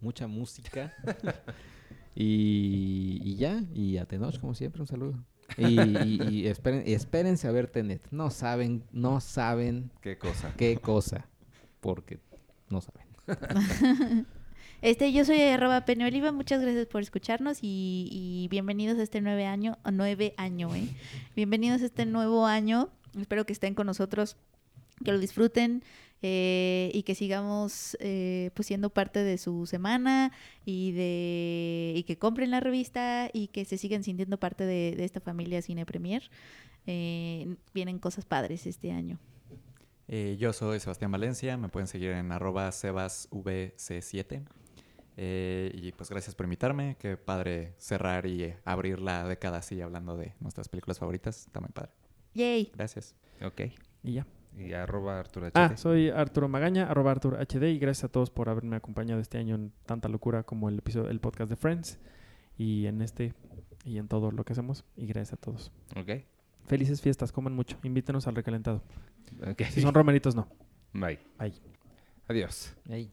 mucha música. y, y ya. Y a Tenoch, como siempre, un saludo. Y, y- y esperen, y espérense a ver Tenet. No saben, no saben Qué cosa. qué cosa. Porque no saben. Este, yo soy arroba Penoliva, muchas gracias por escucharnos y, y bienvenidos a este nueve año, nueve año, ¿eh? Bienvenidos a este nuevo año. Espero que estén con nosotros, que lo disfruten eh, y que sigamos eh, pues siendo parte de su semana y de y que compren la revista y que se sigan sintiendo parte de, de esta familia Cine Premier. Eh, vienen cosas padres este año. Eh, yo soy Sebastián Valencia, me pueden seguir en arroba sebasvc7. Eh, y pues gracias por invitarme, qué padre cerrar y eh, abrir la década así hablando de nuestras películas favoritas, está muy padre. Yay. Gracias. Ok. Y ya. Y arroba Arturo Ah, HT. soy Arturo Magaña, arroba Arturo HD, y gracias a todos por haberme acompañado este año en tanta locura como el episodio, el podcast de Friends, y en este, y en todo lo que hacemos, y gracias a todos. Ok. Felices fiestas, coman mucho, invítenos al recalentado. Okay. Si son romeritos, no. Bye. Bye. Adiós. Bye.